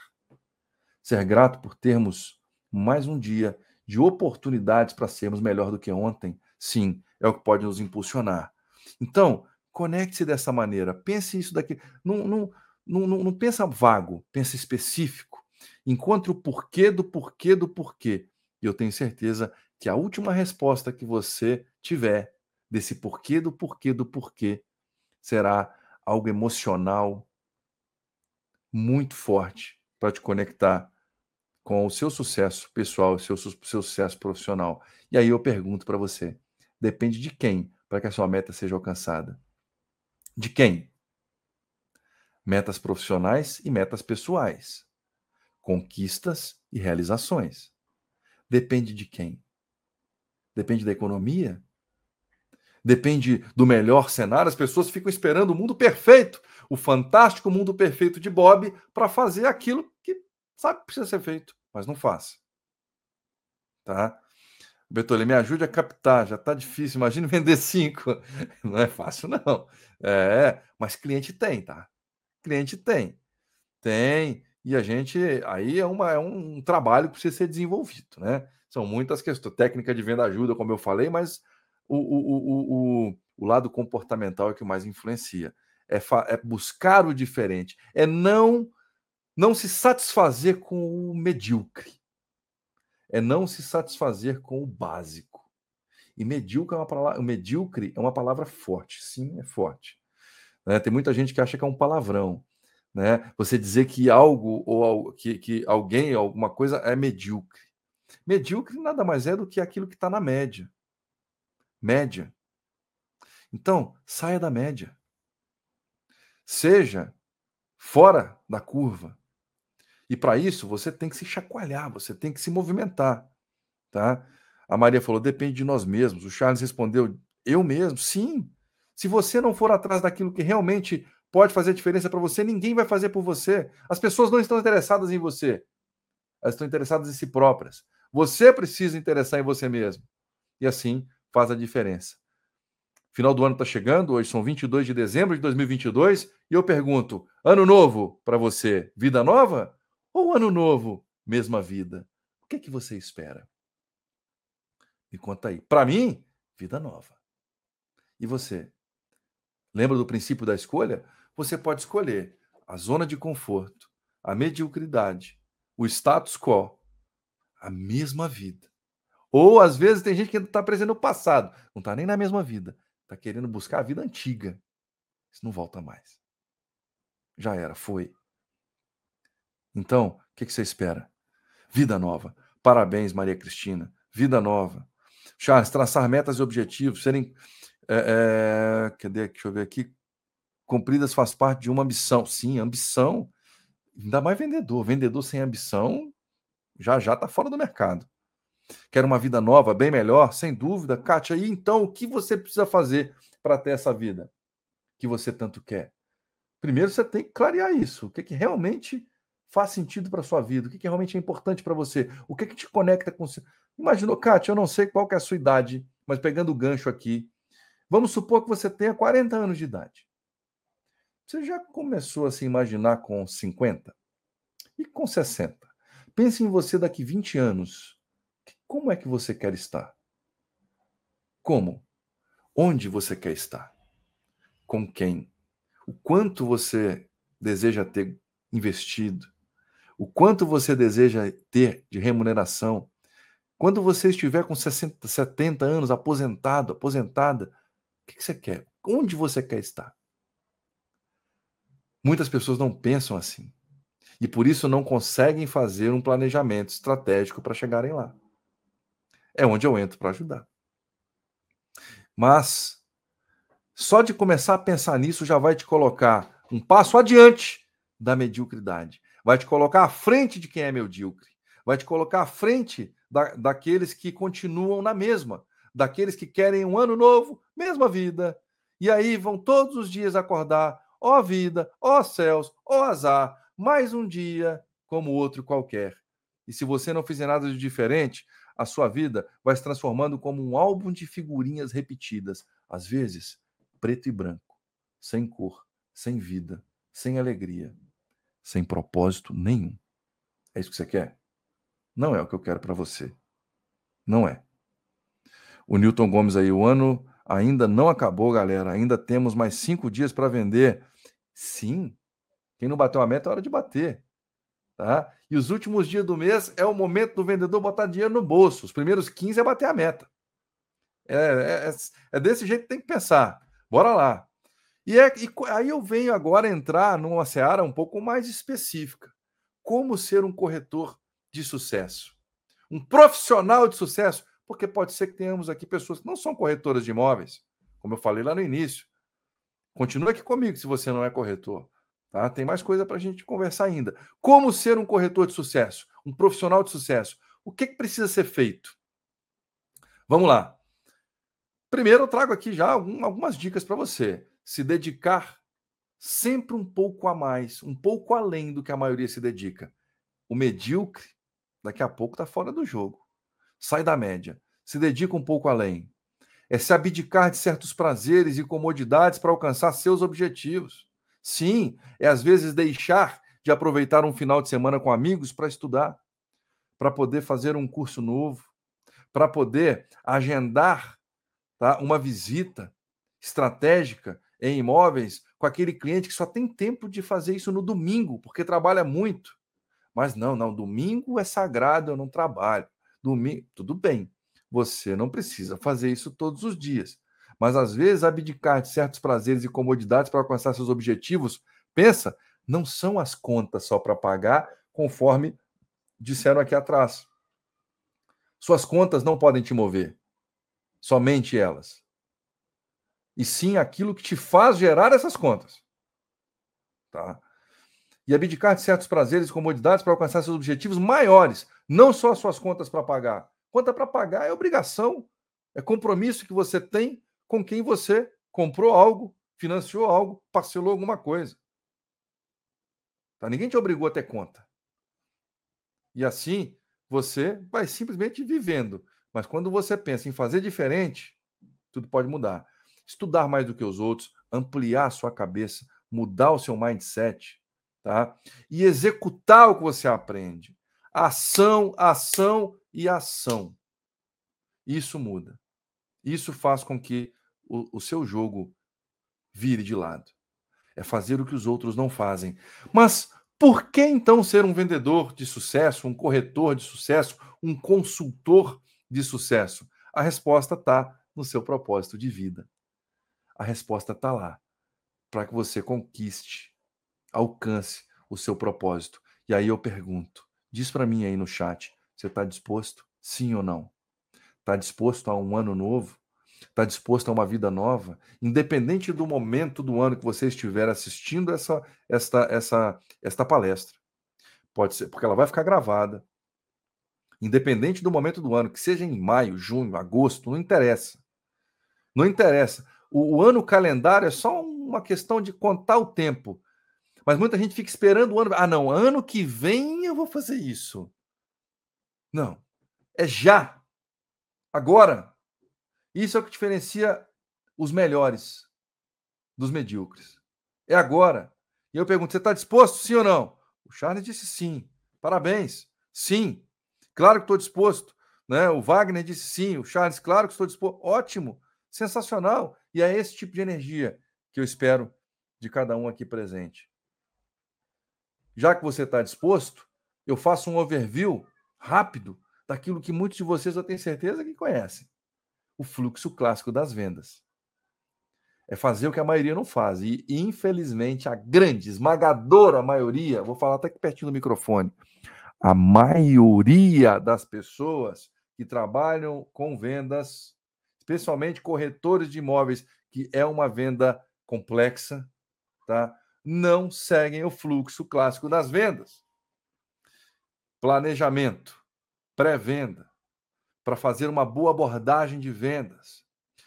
B: Ser grato por termos mais um dia de oportunidades para sermos melhor do que ontem, sim, é o que pode nos impulsionar. Então, conecte-se dessa maneira, pense isso daqui. Não, não, não, não, não pensa vago, pensa específico. Encontre o porquê do porquê do porquê. E eu tenho certeza que a última resposta que você tiver desse porquê do porquê do porquê será algo emocional muito forte para te conectar com o seu sucesso pessoal, seu, seu sucesso profissional. E aí eu pergunto para você: depende de quem para que a sua meta seja alcançada? De quem? Metas profissionais e metas pessoais. Conquistas e realizações. Depende de quem? Depende da economia? Depende do melhor cenário? As pessoas ficam esperando o mundo perfeito, o fantástico mundo perfeito de Bob, para fazer aquilo que Sabe que precisa ser feito, mas não faz. Tá? Betolê, me ajude a captar, já está difícil. Imagine vender cinco. Não é fácil, não. É, mas cliente tem, tá? Cliente tem. Tem. E a gente. Aí é, uma, é um trabalho que precisa ser desenvolvido, né? São muitas questões. Técnica de venda ajuda, como eu falei, mas o, o, o, o lado comportamental é que mais influencia. É, é buscar o diferente. É não não se satisfazer com o medíocre. É não se satisfazer com o básico. E medíocre é uma palavra, medíocre é uma palavra forte, sim, é forte. Né? Tem muita gente que acha que é um palavrão. Né? Você dizer que algo ou que, que alguém, alguma coisa é medíocre. Medíocre nada mais é do que aquilo que está na média. Média. Então, saia da média. Seja fora da curva. E para isso você tem que se chacoalhar, você tem que se movimentar, tá? A Maria falou: depende de nós mesmos. O Charles respondeu: eu mesmo. Sim. Se você não for atrás daquilo que realmente pode fazer diferença para você, ninguém vai fazer por você. As pessoas não estão interessadas em você. Elas estão interessadas em si próprias. Você precisa interessar em você mesmo. e assim faz a diferença. Final do ano está chegando, hoje são 22 de dezembro de 2022, e eu pergunto: ano novo para você, vida nova? Ou ano novo, mesma vida? O que, é que você espera? Me conta aí. Para mim, vida nova. E você? Lembra do princípio da escolha? Você pode escolher a zona de conforto, a mediocridade, o status quo, a mesma vida. Ou às vezes tem gente que está presente no passado, não está nem na mesma vida Está querendo buscar a vida antiga. Isso não volta mais. Já era, foi. Então, o que, que você espera? Vida nova. Parabéns, Maria Cristina. Vida nova. Charles, traçar metas e objetivos, serem. É, é, cadê? Deixa eu ver aqui. Cumpridas faz parte de uma ambição. Sim, ambição. Ainda mais vendedor. Vendedor sem ambição já já está fora do mercado. Quer uma vida nova, bem melhor? Sem dúvida. Kátia, e então o que você precisa fazer para ter essa vida que você tanto quer? Primeiro você tem que clarear isso. O que, que realmente faz sentido para sua vida? O que, que realmente é importante para você? O que, que te conecta com você? Imaginou, Kátia, eu não sei qual é a sua idade, mas pegando o gancho aqui, vamos supor que você tenha 40 anos de idade. Você já começou a se imaginar com 50? E com 60? Pense em você daqui 20 anos. Como é que você quer estar? Como? Onde você quer estar? Com quem? O quanto você deseja ter investido? O quanto você deseja ter de remuneração? Quando você estiver com 60, 70 anos, aposentado, aposentada, o que você quer? Onde você quer estar? Muitas pessoas não pensam assim. E por isso não conseguem fazer um planejamento estratégico para chegarem lá é onde eu entro para ajudar. Mas só de começar a pensar nisso já vai te colocar um passo adiante da mediocridade. Vai te colocar à frente de quem é medíocre. Vai te colocar à frente da, daqueles que continuam na mesma. Daqueles que querem um ano novo, mesma vida. E aí vão todos os dias acordar, ó vida, ó céus, ó azar, mais um dia como outro qualquer. E se você não fizer nada de diferente, a sua vida vai se transformando como um álbum de figurinhas repetidas, às vezes preto e branco, sem cor, sem vida, sem alegria, sem propósito nenhum. É isso que você quer? Não é o que eu quero para você. Não é. O Newton Gomes aí, o ano ainda não acabou, galera. Ainda temos mais cinco dias para vender. Sim. Quem não bateu a meta é hora de bater. Tá? E os últimos dias do mês é o momento do vendedor botar dinheiro no bolso. Os primeiros 15 é bater a meta. É, é, é, é desse jeito que tem que pensar. Bora lá. E, é, e aí eu venho agora entrar numa seara um pouco mais específica. Como ser um corretor de sucesso? Um profissional de sucesso? Porque pode ser que tenhamos aqui pessoas que não são corretoras de imóveis, como eu falei lá no início. Continua aqui comigo se você não é corretor. Tá? Tem mais coisa para a gente conversar ainda. Como ser um corretor de sucesso, um profissional de sucesso? O que, que precisa ser feito? Vamos lá. Primeiro, eu trago aqui já algumas dicas para você. Se dedicar sempre um pouco a mais, um pouco além do que a maioria se dedica. O medíocre, daqui a pouco, está fora do jogo. Sai da média. Se dedica um pouco além. É se abdicar de certos prazeres e comodidades para alcançar seus objetivos. Sim, é às vezes deixar de aproveitar um final de semana com amigos para estudar, para poder fazer um curso novo, para poder agendar tá, uma visita estratégica em imóveis com aquele cliente que só tem tempo de fazer isso no domingo, porque trabalha muito. Mas não, não, domingo é sagrado, eu não trabalho. Domingo, tudo bem. Você não precisa fazer isso todos os dias. Mas às vezes abdicar de certos prazeres e comodidades para alcançar seus objetivos, pensa, não são as contas só para pagar, conforme disseram aqui atrás. Suas contas não podem te mover, somente elas. E sim aquilo que te faz gerar essas contas. Tá? E abdicar de certos prazeres e comodidades para alcançar seus objetivos maiores, não só as suas contas para pagar. Conta para pagar é obrigação, é compromisso que você tem com quem você comprou algo, financiou algo, parcelou alguma coisa. Tá? Ninguém te obrigou a ter conta. E assim você vai simplesmente vivendo. Mas quando você pensa em fazer diferente, tudo pode mudar. Estudar mais do que os outros, ampliar a sua cabeça, mudar o seu mindset, tá? E executar o que você aprende. Ação, ação e ação. Isso muda. Isso faz com que o, o seu jogo vire de lado. É fazer o que os outros não fazem. Mas por que então ser um vendedor de sucesso, um corretor de sucesso, um consultor de sucesso? A resposta está no seu propósito de vida. A resposta está lá para que você conquiste, alcance o seu propósito. E aí eu pergunto: diz para mim aí no chat, você está disposto? Sim ou não? Está disposto a um ano novo? Está disposto a uma vida nova? Independente do momento do ano que você estiver assistindo essa, esta, essa, esta palestra. Pode ser, porque ela vai ficar gravada. Independente do momento do ano, que seja em maio, junho, agosto, não interessa. Não interessa. O, o ano calendário é só uma questão de contar o tempo. Mas muita gente fica esperando o ano. Ah, não, ano que vem eu vou fazer isso. Não. É já. Agora. Isso é o que diferencia os melhores dos medíocres. É agora. E eu pergunto: você está disposto, sim ou não? O Charles disse sim. Parabéns. Sim. Claro que estou disposto. Né? O Wagner disse sim. O Charles, claro que estou disposto. Ótimo. Sensacional. E é esse tipo de energia que eu espero de cada um aqui presente. Já que você está disposto, eu faço um overview rápido daquilo que muitos de vocês eu tenho certeza que conhecem o fluxo clássico das vendas. É fazer o que a maioria não faz. E, infelizmente, a grande, esmagadora maioria, vou falar até aqui pertinho do microfone, a maioria das pessoas que trabalham com vendas, especialmente corretores de imóveis, que é uma venda complexa, tá? não seguem o fluxo clássico das vendas. Planejamento, pré-venda, para fazer uma boa abordagem de vendas,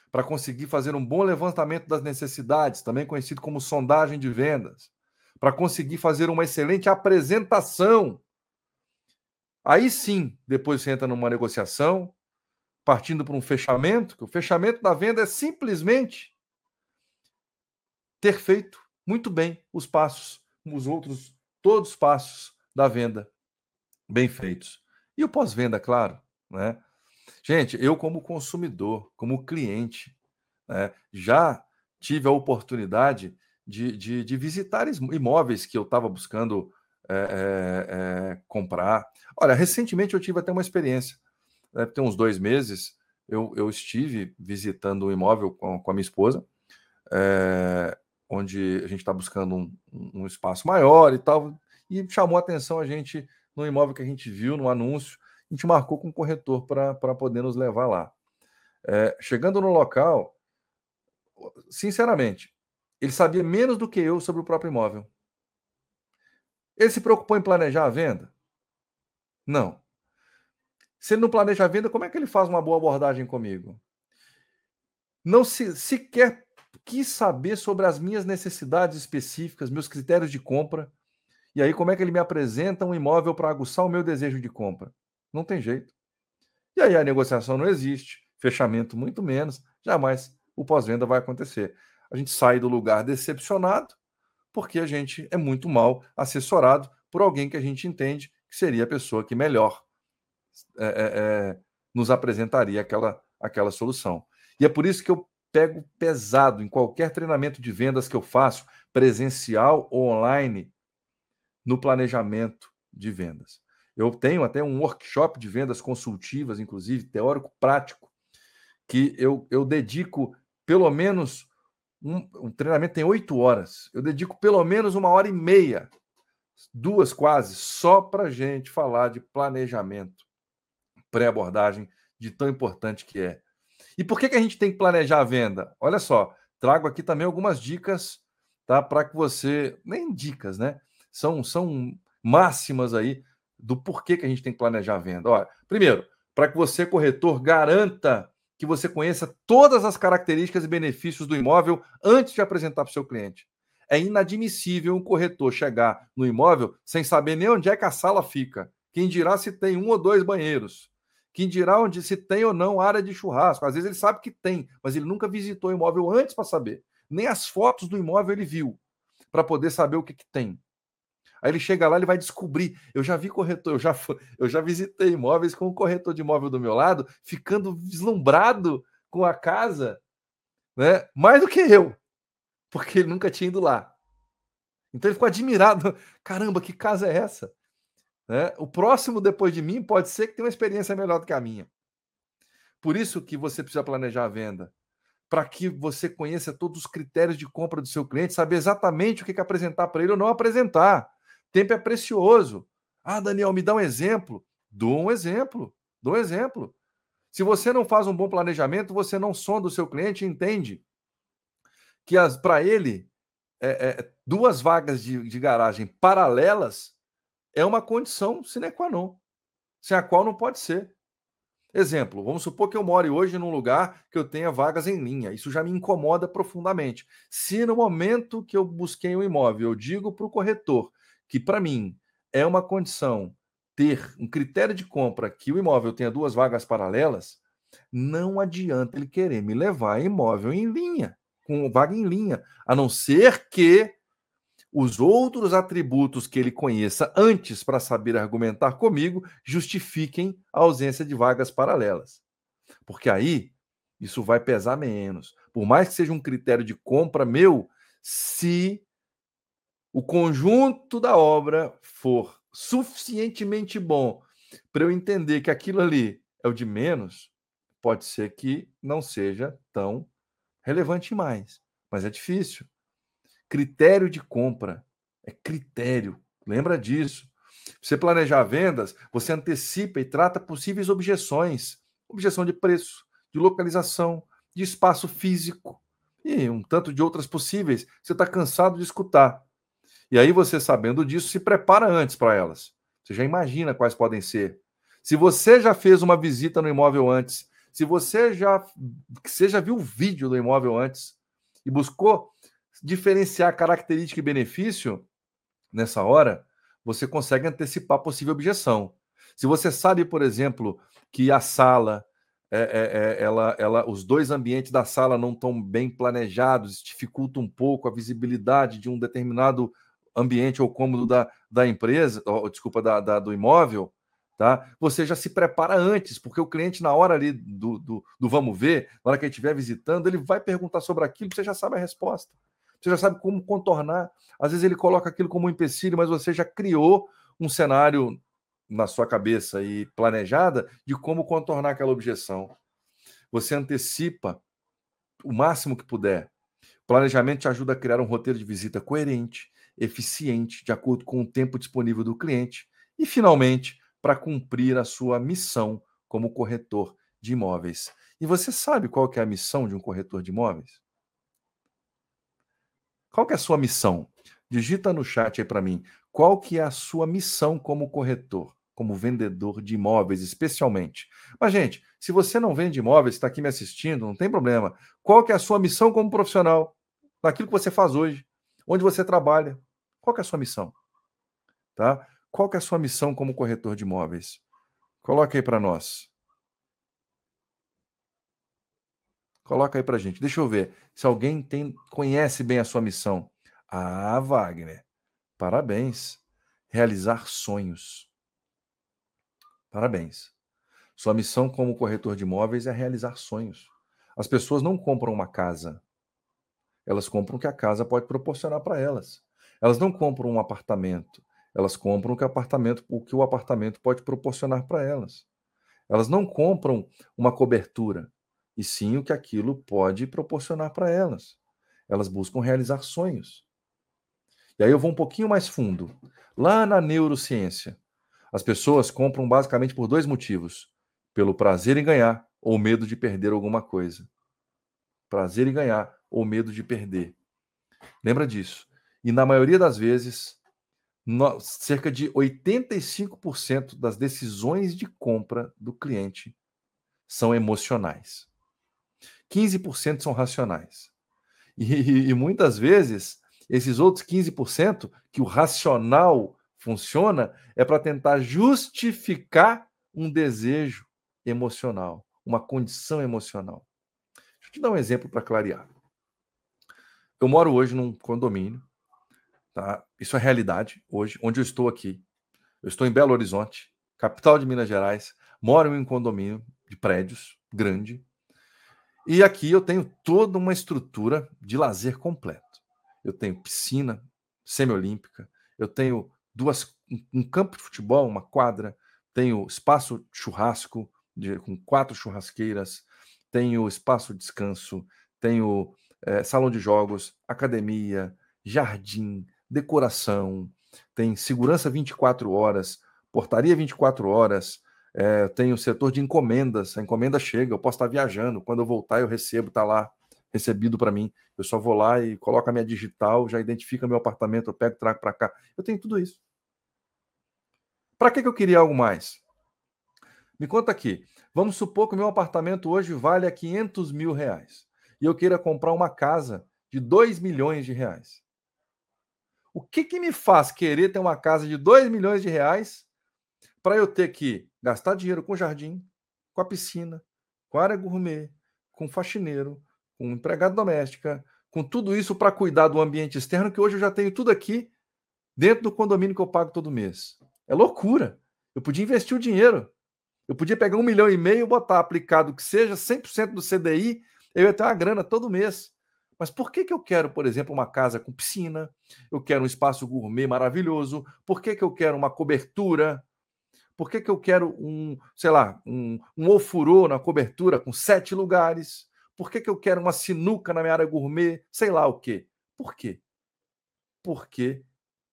B: para conseguir fazer um bom levantamento das necessidades, também conhecido como sondagem de vendas, para conseguir fazer uma excelente apresentação. Aí sim, depois você entra numa negociação, partindo para um fechamento, que o fechamento da venda é simplesmente ter feito muito bem os passos, os outros, todos os passos da venda bem feitos. E o pós-venda, claro, né? Gente, eu, como consumidor, como cliente, né, já tive a oportunidade de, de, de visitar imóveis que eu estava buscando é, é, comprar. Olha, recentemente eu tive até uma experiência. Né, tem uns dois meses, eu, eu estive visitando um imóvel com, com a minha esposa, é, onde a gente está buscando um, um, espaço maior e tal, e chamou a atenção a gente no imóvel que a gente viu no anúncio a gente marcou com o corretor para poder nos levar lá. É, chegando no local, sinceramente, ele sabia menos do que eu sobre o próprio imóvel. Ele se preocupou em planejar a venda? Não. Se ele não planeja a venda, como é que ele faz uma boa abordagem comigo? Não se, sequer quis saber sobre as minhas necessidades específicas, meus critérios de compra. E aí, como é que ele me apresenta um imóvel para aguçar o meu desejo de compra? Não tem jeito. E aí a negociação não existe, fechamento muito menos, jamais o pós-venda vai acontecer. A gente sai do lugar decepcionado porque a gente é muito mal assessorado por alguém que a gente entende que seria a pessoa que melhor é, é, é, nos apresentaria aquela, aquela solução. E é por isso que eu pego pesado em qualquer treinamento de vendas que eu faço, presencial ou online, no planejamento de vendas. Eu tenho até um workshop de vendas consultivas, inclusive, teórico prático, que eu, eu dedico pelo menos. Um, um treinamento tem oito horas. Eu dedico pelo menos uma hora e meia, duas quase, só para gente falar de planejamento, pré-abordagem, de tão importante que é. E por que, que a gente tem que planejar a venda? Olha só, trago aqui também algumas dicas, tá? Para que você. Nem dicas, né? São, são máximas aí do porquê que a gente tem que planejar a venda. Olha, primeiro, para que você, corretor, garanta que você conheça todas as características e benefícios do imóvel antes de apresentar para o seu cliente. É inadmissível um corretor chegar no imóvel sem saber nem onde é que a sala fica. Quem dirá se tem um ou dois banheiros. Que dirá onde se tem ou não área de churrasco. Às vezes ele sabe que tem, mas ele nunca visitou o imóvel antes para saber. Nem as fotos do imóvel ele viu para poder saber o que, que tem. Aí ele chega lá, ele vai descobrir. Eu já vi corretor, eu já, eu já visitei imóveis com o corretor de imóvel do meu lado, ficando vislumbrado com a casa, né? Mais do que eu, porque ele nunca tinha ido lá. Então ele ficou admirado. Caramba, que casa é essa? Né? O próximo depois de mim pode ser que tenha uma experiência melhor do que a minha. Por isso que você precisa planejar a venda. Para que você conheça todos os critérios de compra do seu cliente, saber exatamente o que, que apresentar para ele ou não apresentar. Tempo é precioso. Ah, Daniel, me dá um exemplo. Dou um exemplo. Dou um exemplo. Se você não faz um bom planejamento, você não sonda o seu cliente e entende que para ele é, é, duas vagas de, de garagem paralelas é uma condição sine qua non, sem a qual não pode ser. Exemplo, vamos supor que eu moro hoje num lugar que eu tenha vagas em linha. Isso já me incomoda profundamente. Se no momento que eu busquei um imóvel, eu digo para o corretor que para mim é uma condição ter um critério de compra que o imóvel tenha duas vagas paralelas, não adianta ele querer me levar imóvel em linha, com vaga em linha, a não ser que os outros atributos que ele conheça antes para saber argumentar comigo justifiquem a ausência de vagas paralelas. Porque aí isso vai pesar menos. Por mais que seja um critério de compra meu, se o conjunto da obra for suficientemente bom para eu entender que aquilo ali é o de menos, pode ser que não seja tão relevante mais. Mas é difícil. Critério de compra é critério. Lembra disso. Você planejar vendas, você antecipa e trata possíveis objeções. Objeção de preço, de localização, de espaço físico e um tanto de outras possíveis. Você está cansado de escutar. E aí você, sabendo disso, se prepara antes para elas. Você já imagina quais podem ser. Se você já fez uma visita no imóvel antes, se você já, você já viu o vídeo do imóvel antes e buscou diferenciar característica e benefício, nessa hora, você consegue antecipar possível objeção. Se você sabe, por exemplo, que a sala, é, é, é, ela, ela, os dois ambientes da sala não estão bem planejados, dificulta um pouco a visibilidade de um determinado ambiente ou cômodo da, da empresa, ou, desculpa, da, da, do imóvel, tá? Você já se prepara antes, porque o cliente, na hora ali do, do, do vamos ver, na hora que ele estiver visitando, ele vai perguntar sobre aquilo, você já sabe a resposta. Você já sabe como contornar. Às vezes ele coloca aquilo como um empecilho, mas você já criou um cenário na sua cabeça e planejada de como contornar aquela objeção. Você antecipa o máximo que puder. O planejamento te ajuda a criar um roteiro de visita coerente, eficiente, de acordo com o tempo disponível do cliente e, finalmente, para cumprir a sua missão como corretor de imóveis. E você sabe qual que é a missão de um corretor de imóveis? Qual que é a sua missão? Digita no chat aí para mim. Qual que é a sua missão como corretor, como vendedor de imóveis, especialmente? Mas, gente, se você não vende imóveis, está aqui me assistindo, não tem problema. Qual que é a sua missão como profissional? Naquilo que você faz hoje, onde você trabalha, qual é a sua missão? Tá? Qual é a sua missão como corretor de imóveis? Coloca aí para nós. Coloca aí para gente. Deixa eu ver se alguém tem, conhece bem a sua missão. Ah, Wagner, parabéns. Realizar sonhos. Parabéns. Sua missão como corretor de imóveis é realizar sonhos. As pessoas não compram uma casa. Elas compram o que a casa pode proporcionar para elas. Elas não compram um apartamento, elas compram o que o apartamento, o que o apartamento pode proporcionar para elas. Elas não compram uma cobertura, e sim o que aquilo pode proporcionar para elas. Elas buscam realizar sonhos. E aí eu vou um pouquinho mais fundo. Lá na neurociência, as pessoas compram basicamente por dois motivos: pelo prazer em ganhar ou medo de perder alguma coisa. Prazer em ganhar ou medo de perder. Lembra disso. E na maioria das vezes, no, cerca de 85% das decisões de compra do cliente são emocionais. 15% são racionais. E, e, e muitas vezes, esses outros 15% que o racional funciona é para tentar justificar um desejo emocional, uma condição emocional. Deixa eu te dar um exemplo para clarear. Eu moro hoje num condomínio, tá? Isso é realidade hoje, onde eu estou aqui. Eu estou em Belo Horizonte, capital de Minas Gerais, moro em um condomínio de prédios grande. E aqui eu tenho toda uma estrutura de lazer completo. Eu tenho piscina semiolímpica, eu tenho duas um campo de futebol, uma quadra, tenho espaço churrasco de, com quatro churrasqueiras, tenho espaço de descanso, tenho é, salão de jogos, academia, jardim, decoração, tem segurança 24 horas, portaria 24 horas, é, tenho setor de encomendas, a encomenda chega, eu posso estar viajando, quando eu voltar eu recebo, está lá recebido para mim, eu só vou lá e coloco a minha digital, já identifica meu apartamento, eu pego, trago para cá, eu tenho tudo isso. Para que, que eu queria algo mais? Me conta aqui. Vamos supor que o meu apartamento hoje vale a 500 mil reais e eu queira comprar uma casa de 2 milhões de reais. O que, que me faz querer ter uma casa de 2 milhões de reais para eu ter que gastar dinheiro com jardim, com a piscina, com área gourmet, com faxineiro, com empregada doméstica, com tudo isso para cuidar do ambiente externo, que hoje eu já tenho tudo aqui dentro do condomínio que eu pago todo mês. É loucura. Eu podia investir o dinheiro. Eu podia pegar um milhão e meio, botar aplicado que seja 100% do CDI, eu ia ter uma grana todo mês. Mas por que, que eu quero, por exemplo, uma casa com piscina? Eu quero um espaço gourmet maravilhoso? Por que, que eu quero uma cobertura? Por que, que eu quero um, sei lá, um, um ofurô na cobertura com sete lugares? Por que, que eu quero uma sinuca na minha área gourmet? Sei lá o quê. Por quê? Porque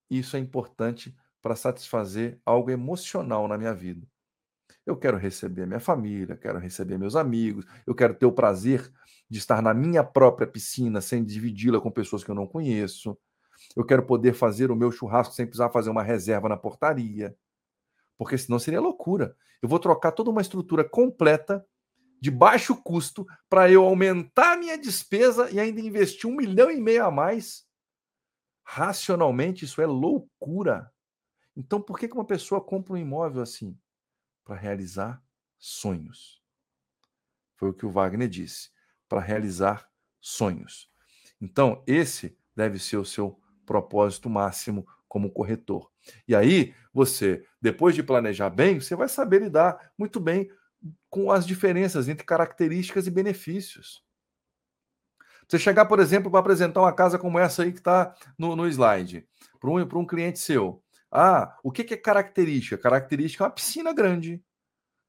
B: isso é importante para satisfazer algo emocional na minha vida. Eu quero receber minha família, quero receber meus amigos, eu quero ter o prazer de estar na minha própria piscina sem dividi-la com pessoas que eu não conheço. Eu quero poder fazer o meu churrasco sem precisar fazer uma reserva na portaria, porque senão seria loucura. Eu vou trocar toda uma estrutura completa de baixo custo para eu aumentar minha despesa e ainda investir um milhão e meio a mais. Racionalmente, isso é loucura. Então, por que uma pessoa compra um imóvel assim? Para realizar sonhos. Foi o que o Wagner disse. Para realizar sonhos. Então, esse deve ser o seu propósito máximo como corretor. E aí, você, depois de planejar bem, você vai saber lidar muito bem com as diferenças entre características e benefícios. Você chegar, por exemplo, para apresentar uma casa como essa aí que está no, no slide, para um, um cliente seu. Ah, o que, que é característica? Característica é uma piscina grande.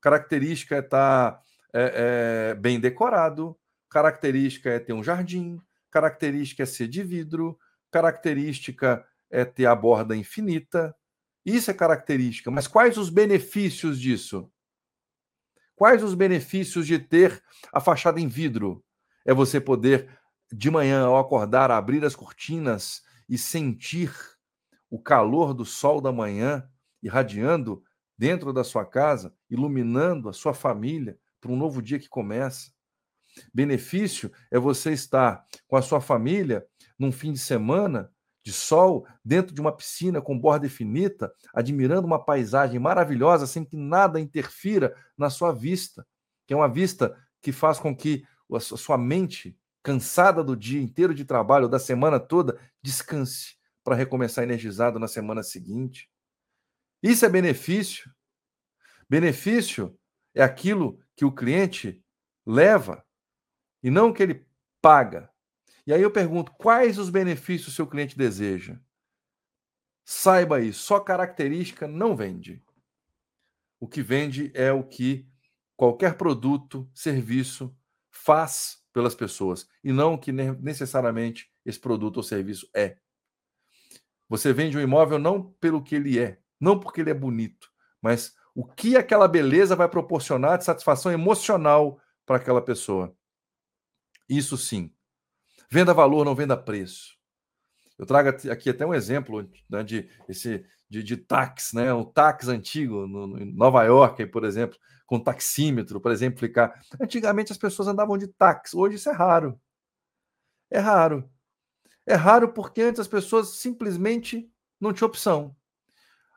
B: Característica é estar tá, é, é, bem decorado. Característica é ter um jardim. Característica é ser de vidro. Característica é ter a borda infinita. Isso é característica. Mas quais os benefícios disso? Quais os benefícios de ter a fachada em vidro? É você poder, de manhã, ao acordar, abrir as cortinas e sentir o calor do sol da manhã irradiando dentro da sua casa, iluminando a sua família para um novo dia que começa. Benefício é você estar com a sua família num fim de semana de sol, dentro de uma piscina com borda infinita, admirando uma paisagem maravilhosa sem que nada interfira na sua vista, que é uma vista que faz com que a sua mente, cansada do dia inteiro de trabalho, da semana toda, descanse para recomeçar energizado na semana seguinte. Isso é benefício. Benefício é aquilo que o cliente leva e não que ele paga. E aí eu pergunto: quais os benefícios seu cliente deseja? Saiba aí, só característica não vende. O que vende é o que qualquer produto, serviço faz pelas pessoas e não o que necessariamente esse produto ou serviço é. Você vende um imóvel não pelo que ele é, não porque ele é bonito, mas o que aquela beleza vai proporcionar de satisfação emocional para aquela pessoa. Isso sim. Venda valor, não venda preço. Eu trago aqui até um exemplo né, de, esse, de, de táxi, né? um táxi antigo no, no, em Nova York, por exemplo, com taxímetro, para exemplificar. Antigamente as pessoas andavam de táxi, hoje isso é raro. É raro. É raro porque antes as pessoas simplesmente não tinham opção.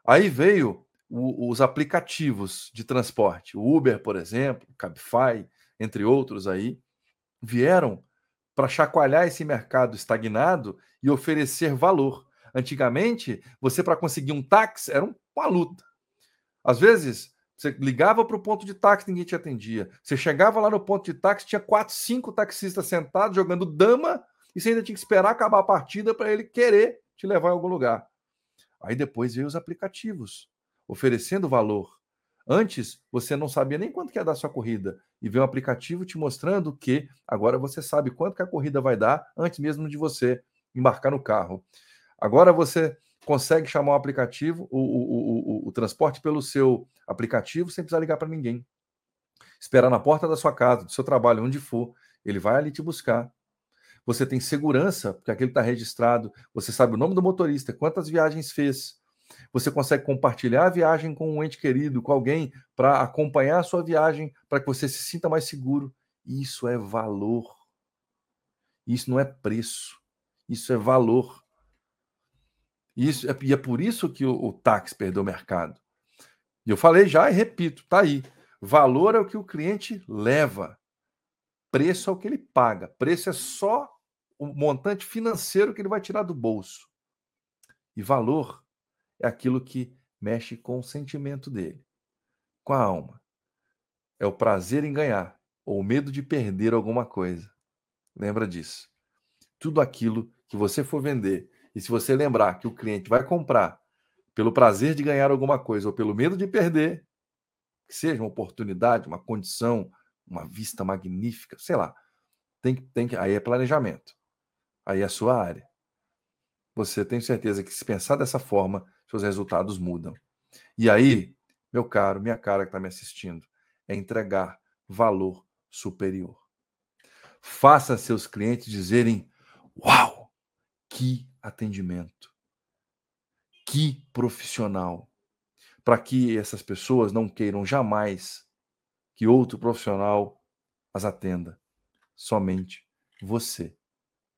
B: Aí veio o, os aplicativos de transporte, o Uber, por exemplo, Cabify, entre outros aí, vieram para chacoalhar esse mercado estagnado e oferecer valor. Antigamente, você para conseguir um táxi era uma luta. Às vezes, você ligava para o ponto de táxi, ninguém te atendia. Você chegava lá no ponto de táxi, tinha quatro, cinco taxistas sentados jogando dama e você ainda tinha que esperar acabar a partida para ele querer te levar em algum lugar. Aí depois veio os aplicativos, oferecendo valor. Antes, você não sabia nem quanto que ia dar sua corrida. E veio um aplicativo te mostrando que agora você sabe quanto que a corrida vai dar antes mesmo de você embarcar no carro. Agora você consegue chamar o aplicativo, o, o, o, o transporte pelo seu aplicativo sem precisar ligar para ninguém. Esperar na porta da sua casa, do seu trabalho, onde for, ele vai ali te buscar. Você tem segurança, porque aquele está registrado, você sabe o nome do motorista, quantas viagens fez. Você consegue compartilhar a viagem com um ente querido, com alguém, para acompanhar a sua viagem, para que você se sinta mais seguro. Isso é valor. Isso não é preço. Isso é valor. Isso, é, e é por isso que o, o táxi perdeu o mercado. Eu falei já e repito, tá aí. Valor é o que o cliente leva. Preço é o que ele paga. Preço é só o montante financeiro que ele vai tirar do bolso. E valor é aquilo que mexe com o sentimento dele, com a alma. É o prazer em ganhar ou o medo de perder alguma coisa. Lembra disso. Tudo aquilo que você for vender e se você lembrar que o cliente vai comprar pelo prazer de ganhar alguma coisa ou pelo medo de perder, que seja uma oportunidade, uma condição, uma vista magnífica, sei lá, tem tem que, aí é planejamento. Aí é a sua área. Você tem certeza que se pensar dessa forma, seus resultados mudam. E aí, meu caro, minha cara que está me assistindo, é entregar valor superior. Faça seus clientes dizerem: Uau, que atendimento! Que profissional! Para que essas pessoas não queiram jamais que outro profissional as atenda. Somente você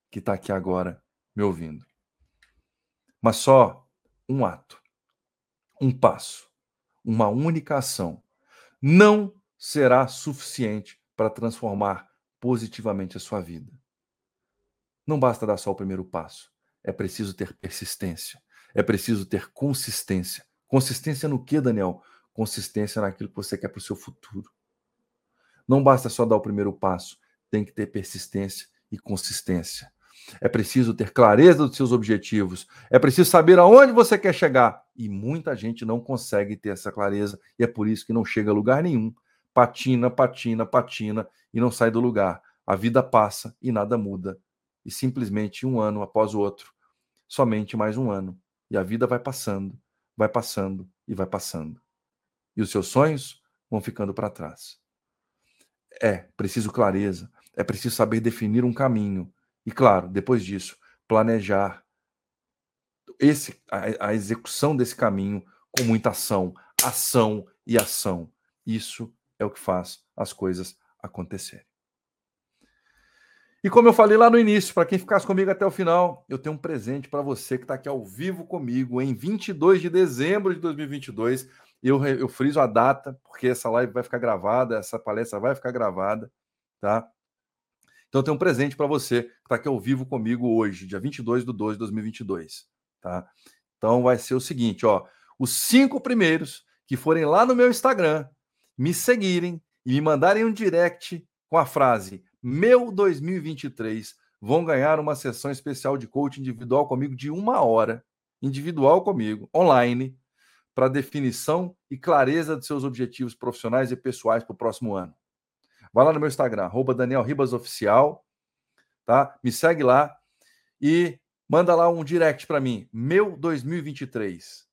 B: que está aqui agora me ouvindo. Mas só um ato, um passo, uma única ação não será suficiente para transformar positivamente a sua vida. Não basta dar só o primeiro passo. É preciso ter persistência. É preciso ter consistência. Consistência no que, Daniel? Consistência naquilo que você quer para o seu futuro. Não basta só dar o primeiro passo, tem que ter persistência e consistência. É preciso ter clareza dos seus objetivos. É preciso saber aonde você quer chegar. E muita gente não consegue ter essa clareza e é por isso que não chega a lugar nenhum. Patina, patina, patina e não sai do lugar. A vida passa e nada muda. E simplesmente um ano após o outro, somente mais um ano. E a vida vai passando, vai passando e vai passando. E os seus sonhos vão ficando para trás. É preciso clareza, é preciso saber definir um caminho e, claro, depois disso, planejar esse, a, a execução desse caminho com muita ação, ação e ação. Isso é o que faz as coisas acontecerem. E como eu falei lá no início, para quem ficasse comigo até o final, eu tenho um presente para você que está aqui ao vivo comigo em 22 de dezembro de 2022. Eu, eu friso a data, porque essa live vai ficar gravada, essa palestra vai ficar gravada, tá? Então tem um presente para você que está aqui ao vivo comigo hoje, dia 22 de 12 de 2022, tá? Então vai ser o seguinte, ó, os cinco primeiros que forem lá no meu Instagram, me seguirem e me mandarem um direct com a frase meu 2023 vão ganhar uma sessão especial de coaching individual comigo de uma hora, individual comigo, online, para definição e clareza de seus objetivos profissionais e pessoais para o próximo ano. Vai lá no meu Instagram, arroba Daniel Ribas Oficial, tá? Me segue lá e manda lá um direct para mim, meu 2023.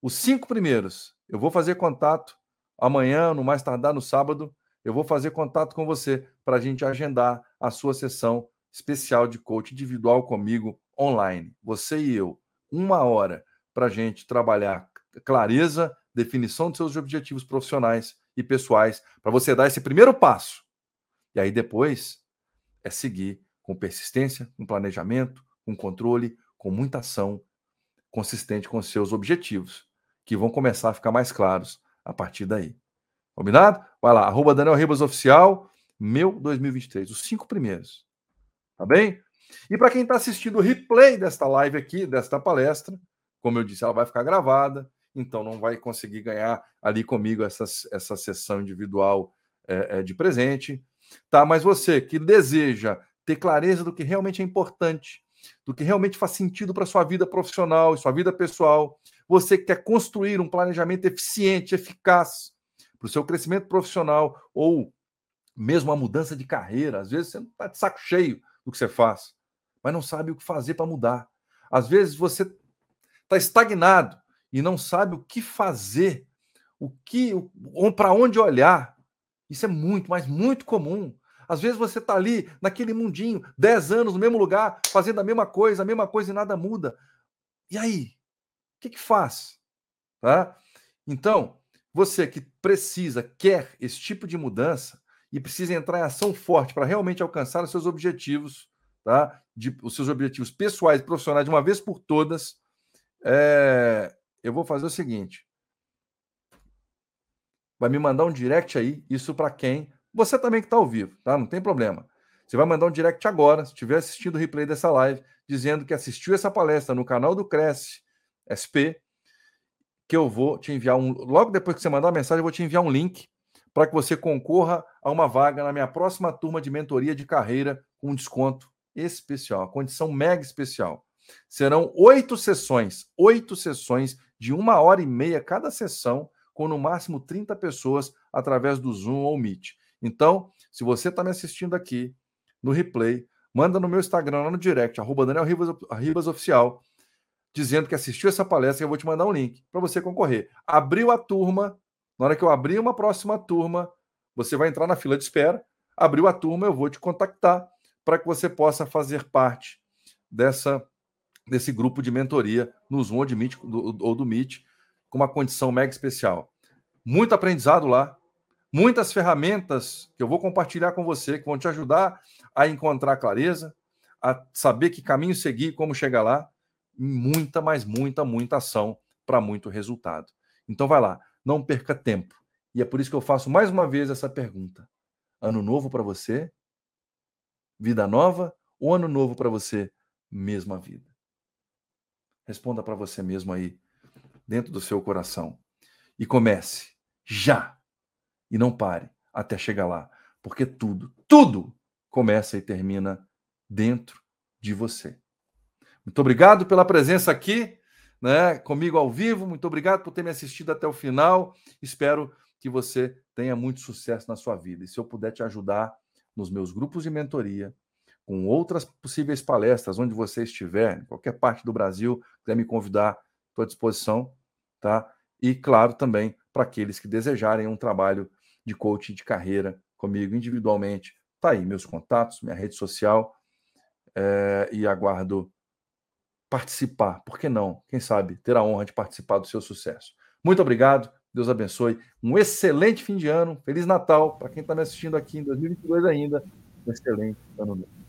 B: Os cinco primeiros, eu vou fazer contato amanhã, no mais tardar no sábado, eu vou fazer contato com você para a gente agendar a sua sessão especial de coach individual comigo online. Você e eu, uma hora para a gente trabalhar clareza, definição de seus objetivos profissionais e pessoais para você dar esse primeiro passo. E aí depois é seguir com persistência, com planejamento, com controle, com muita ação consistente com seus objetivos. que vão começar a ficar mais claros a partir daí. Combinado? Vai lá, arroba Daniel Ribas Oficial, meu 2023, os cinco primeiros. Tá bem? E para quem está assistindo o replay desta live aqui, desta palestra, como eu disse, ela vai ficar gravada, então não vai conseguir ganhar ali comigo essa, essa sessão individual é, é, de presente. Tá? Mas você que deseja ter clareza do que realmente é importante, do que realmente faz sentido para sua vida profissional e sua vida pessoal, você que quer construir um planejamento eficiente, eficaz para o seu crescimento profissional ou mesmo a mudança de carreira, às vezes você não está de saco cheio do que você faz, mas não sabe o que fazer para mudar. Às vezes você está estagnado e não sabe o que fazer, o que, para onde olhar. Isso é muito, mas muito comum. Às vezes você está ali naquele mundinho, 10 anos no mesmo lugar, fazendo a mesma coisa, a mesma coisa e nada muda. E aí? O que, que faz? Tá? Então, você que precisa, quer esse tipo de mudança e precisa entrar em ação forte para realmente alcançar os seus objetivos, tá? De, os seus objetivos pessoais e profissionais de uma vez por todas, é, eu vou fazer o seguinte. Vai me mandar um direct aí, isso para quem? Você também que está ao vivo, tá? Não tem problema. Você vai mandar um direct agora, se estiver assistindo o replay dessa live, dizendo que assistiu essa palestra no canal do Cresce SP, que eu vou te enviar um. Logo depois que você mandar a mensagem, eu vou te enviar um link para que você concorra a uma vaga na minha próxima turma de mentoria de carreira com desconto especial, condição mega especial. Serão oito sessões, oito sessões de uma hora e meia cada sessão, com no máximo 30 pessoas através do Zoom ou Meet. Então, se você está me assistindo aqui no replay, manda no meu Instagram, lá no direct, arroba Daniel Ribas, Ribas Oficial, dizendo que assistiu essa palestra, eu vou te mandar um link para você concorrer. Abriu a turma, na hora que eu abrir uma próxima turma, você vai entrar na fila de espera. Abriu a turma, eu vou te contactar para que você possa fazer parte dessa desse grupo de mentoria no Zoom ou, de Meet, do, ou do Meet, com uma condição mega especial. Muito aprendizado lá, muitas ferramentas que eu vou compartilhar com você que vão te ajudar a encontrar clareza, a saber que caminho seguir, como chegar lá, muita, mas muita, muita ação para muito resultado. Então vai lá, não perca tempo. E é por isso que eu faço mais uma vez essa pergunta. Ano novo para você? Vida nova ou ano novo para você? Mesma vida. Responda para você mesmo aí, dentro do seu coração. E comece já. E não pare até chegar lá. Porque tudo, tudo começa e termina dentro de você. Muito obrigado pela presença aqui, né, comigo ao vivo. Muito obrigado por ter me assistido até o final. Espero que você tenha muito sucesso na sua vida. E se eu puder te ajudar nos meus grupos de mentoria, com outras possíveis palestras, onde você estiver, em qualquer parte do Brasil, quiser me convidar, estou à disposição, tá? E, claro, também para aqueles que desejarem um trabalho de coaching de carreira comigo individualmente. Tá aí meus contatos, minha rede social, é, e aguardo participar, por que não? Quem sabe ter a honra de participar do seu sucesso. Muito obrigado, Deus abençoe. Um excelente fim de ano, Feliz Natal para quem está me assistindo aqui em 2022 ainda. Um excelente ano novo.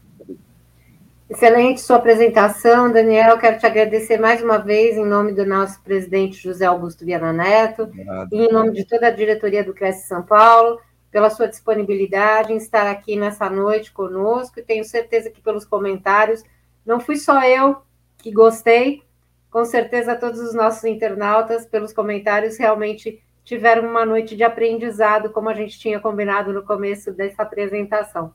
C: Excelente sua apresentação, Daniel. Quero te agradecer mais uma vez, em nome do nosso presidente José Augusto Viana Neto, e em nome de toda a diretoria do Cresce São Paulo, pela sua disponibilidade em estar aqui nessa noite conosco. E tenho certeza que pelos comentários, não fui só eu que gostei, com certeza todos os nossos internautas, pelos comentários, realmente tiveram uma noite de aprendizado, como a gente tinha combinado no começo dessa apresentação.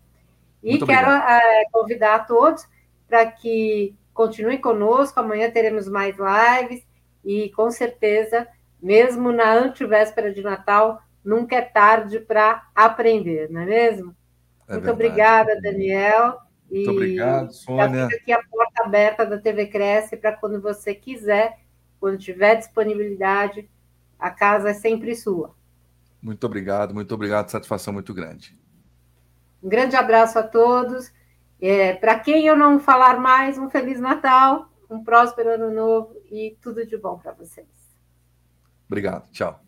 C: E Muito quero é, convidar todos para que continue conosco. Amanhã teremos mais lives e com certeza, mesmo na antivéspera de Natal, nunca é tarde para aprender, não é mesmo? É Muito verdade. obrigada, Daniel.
B: Muito obrigado, Sônia.
C: Fica aqui a porta aberta da TV Cresce para quando você quiser, quando tiver disponibilidade, a casa é sempre sua.
B: Muito obrigado, muito obrigado, satisfação muito grande.
C: Um grande abraço a todos. É, Para quem eu não falar mais, um Feliz Natal, um próspero Ano Novo e tudo de bom para vocês.
B: Obrigado. Tchau.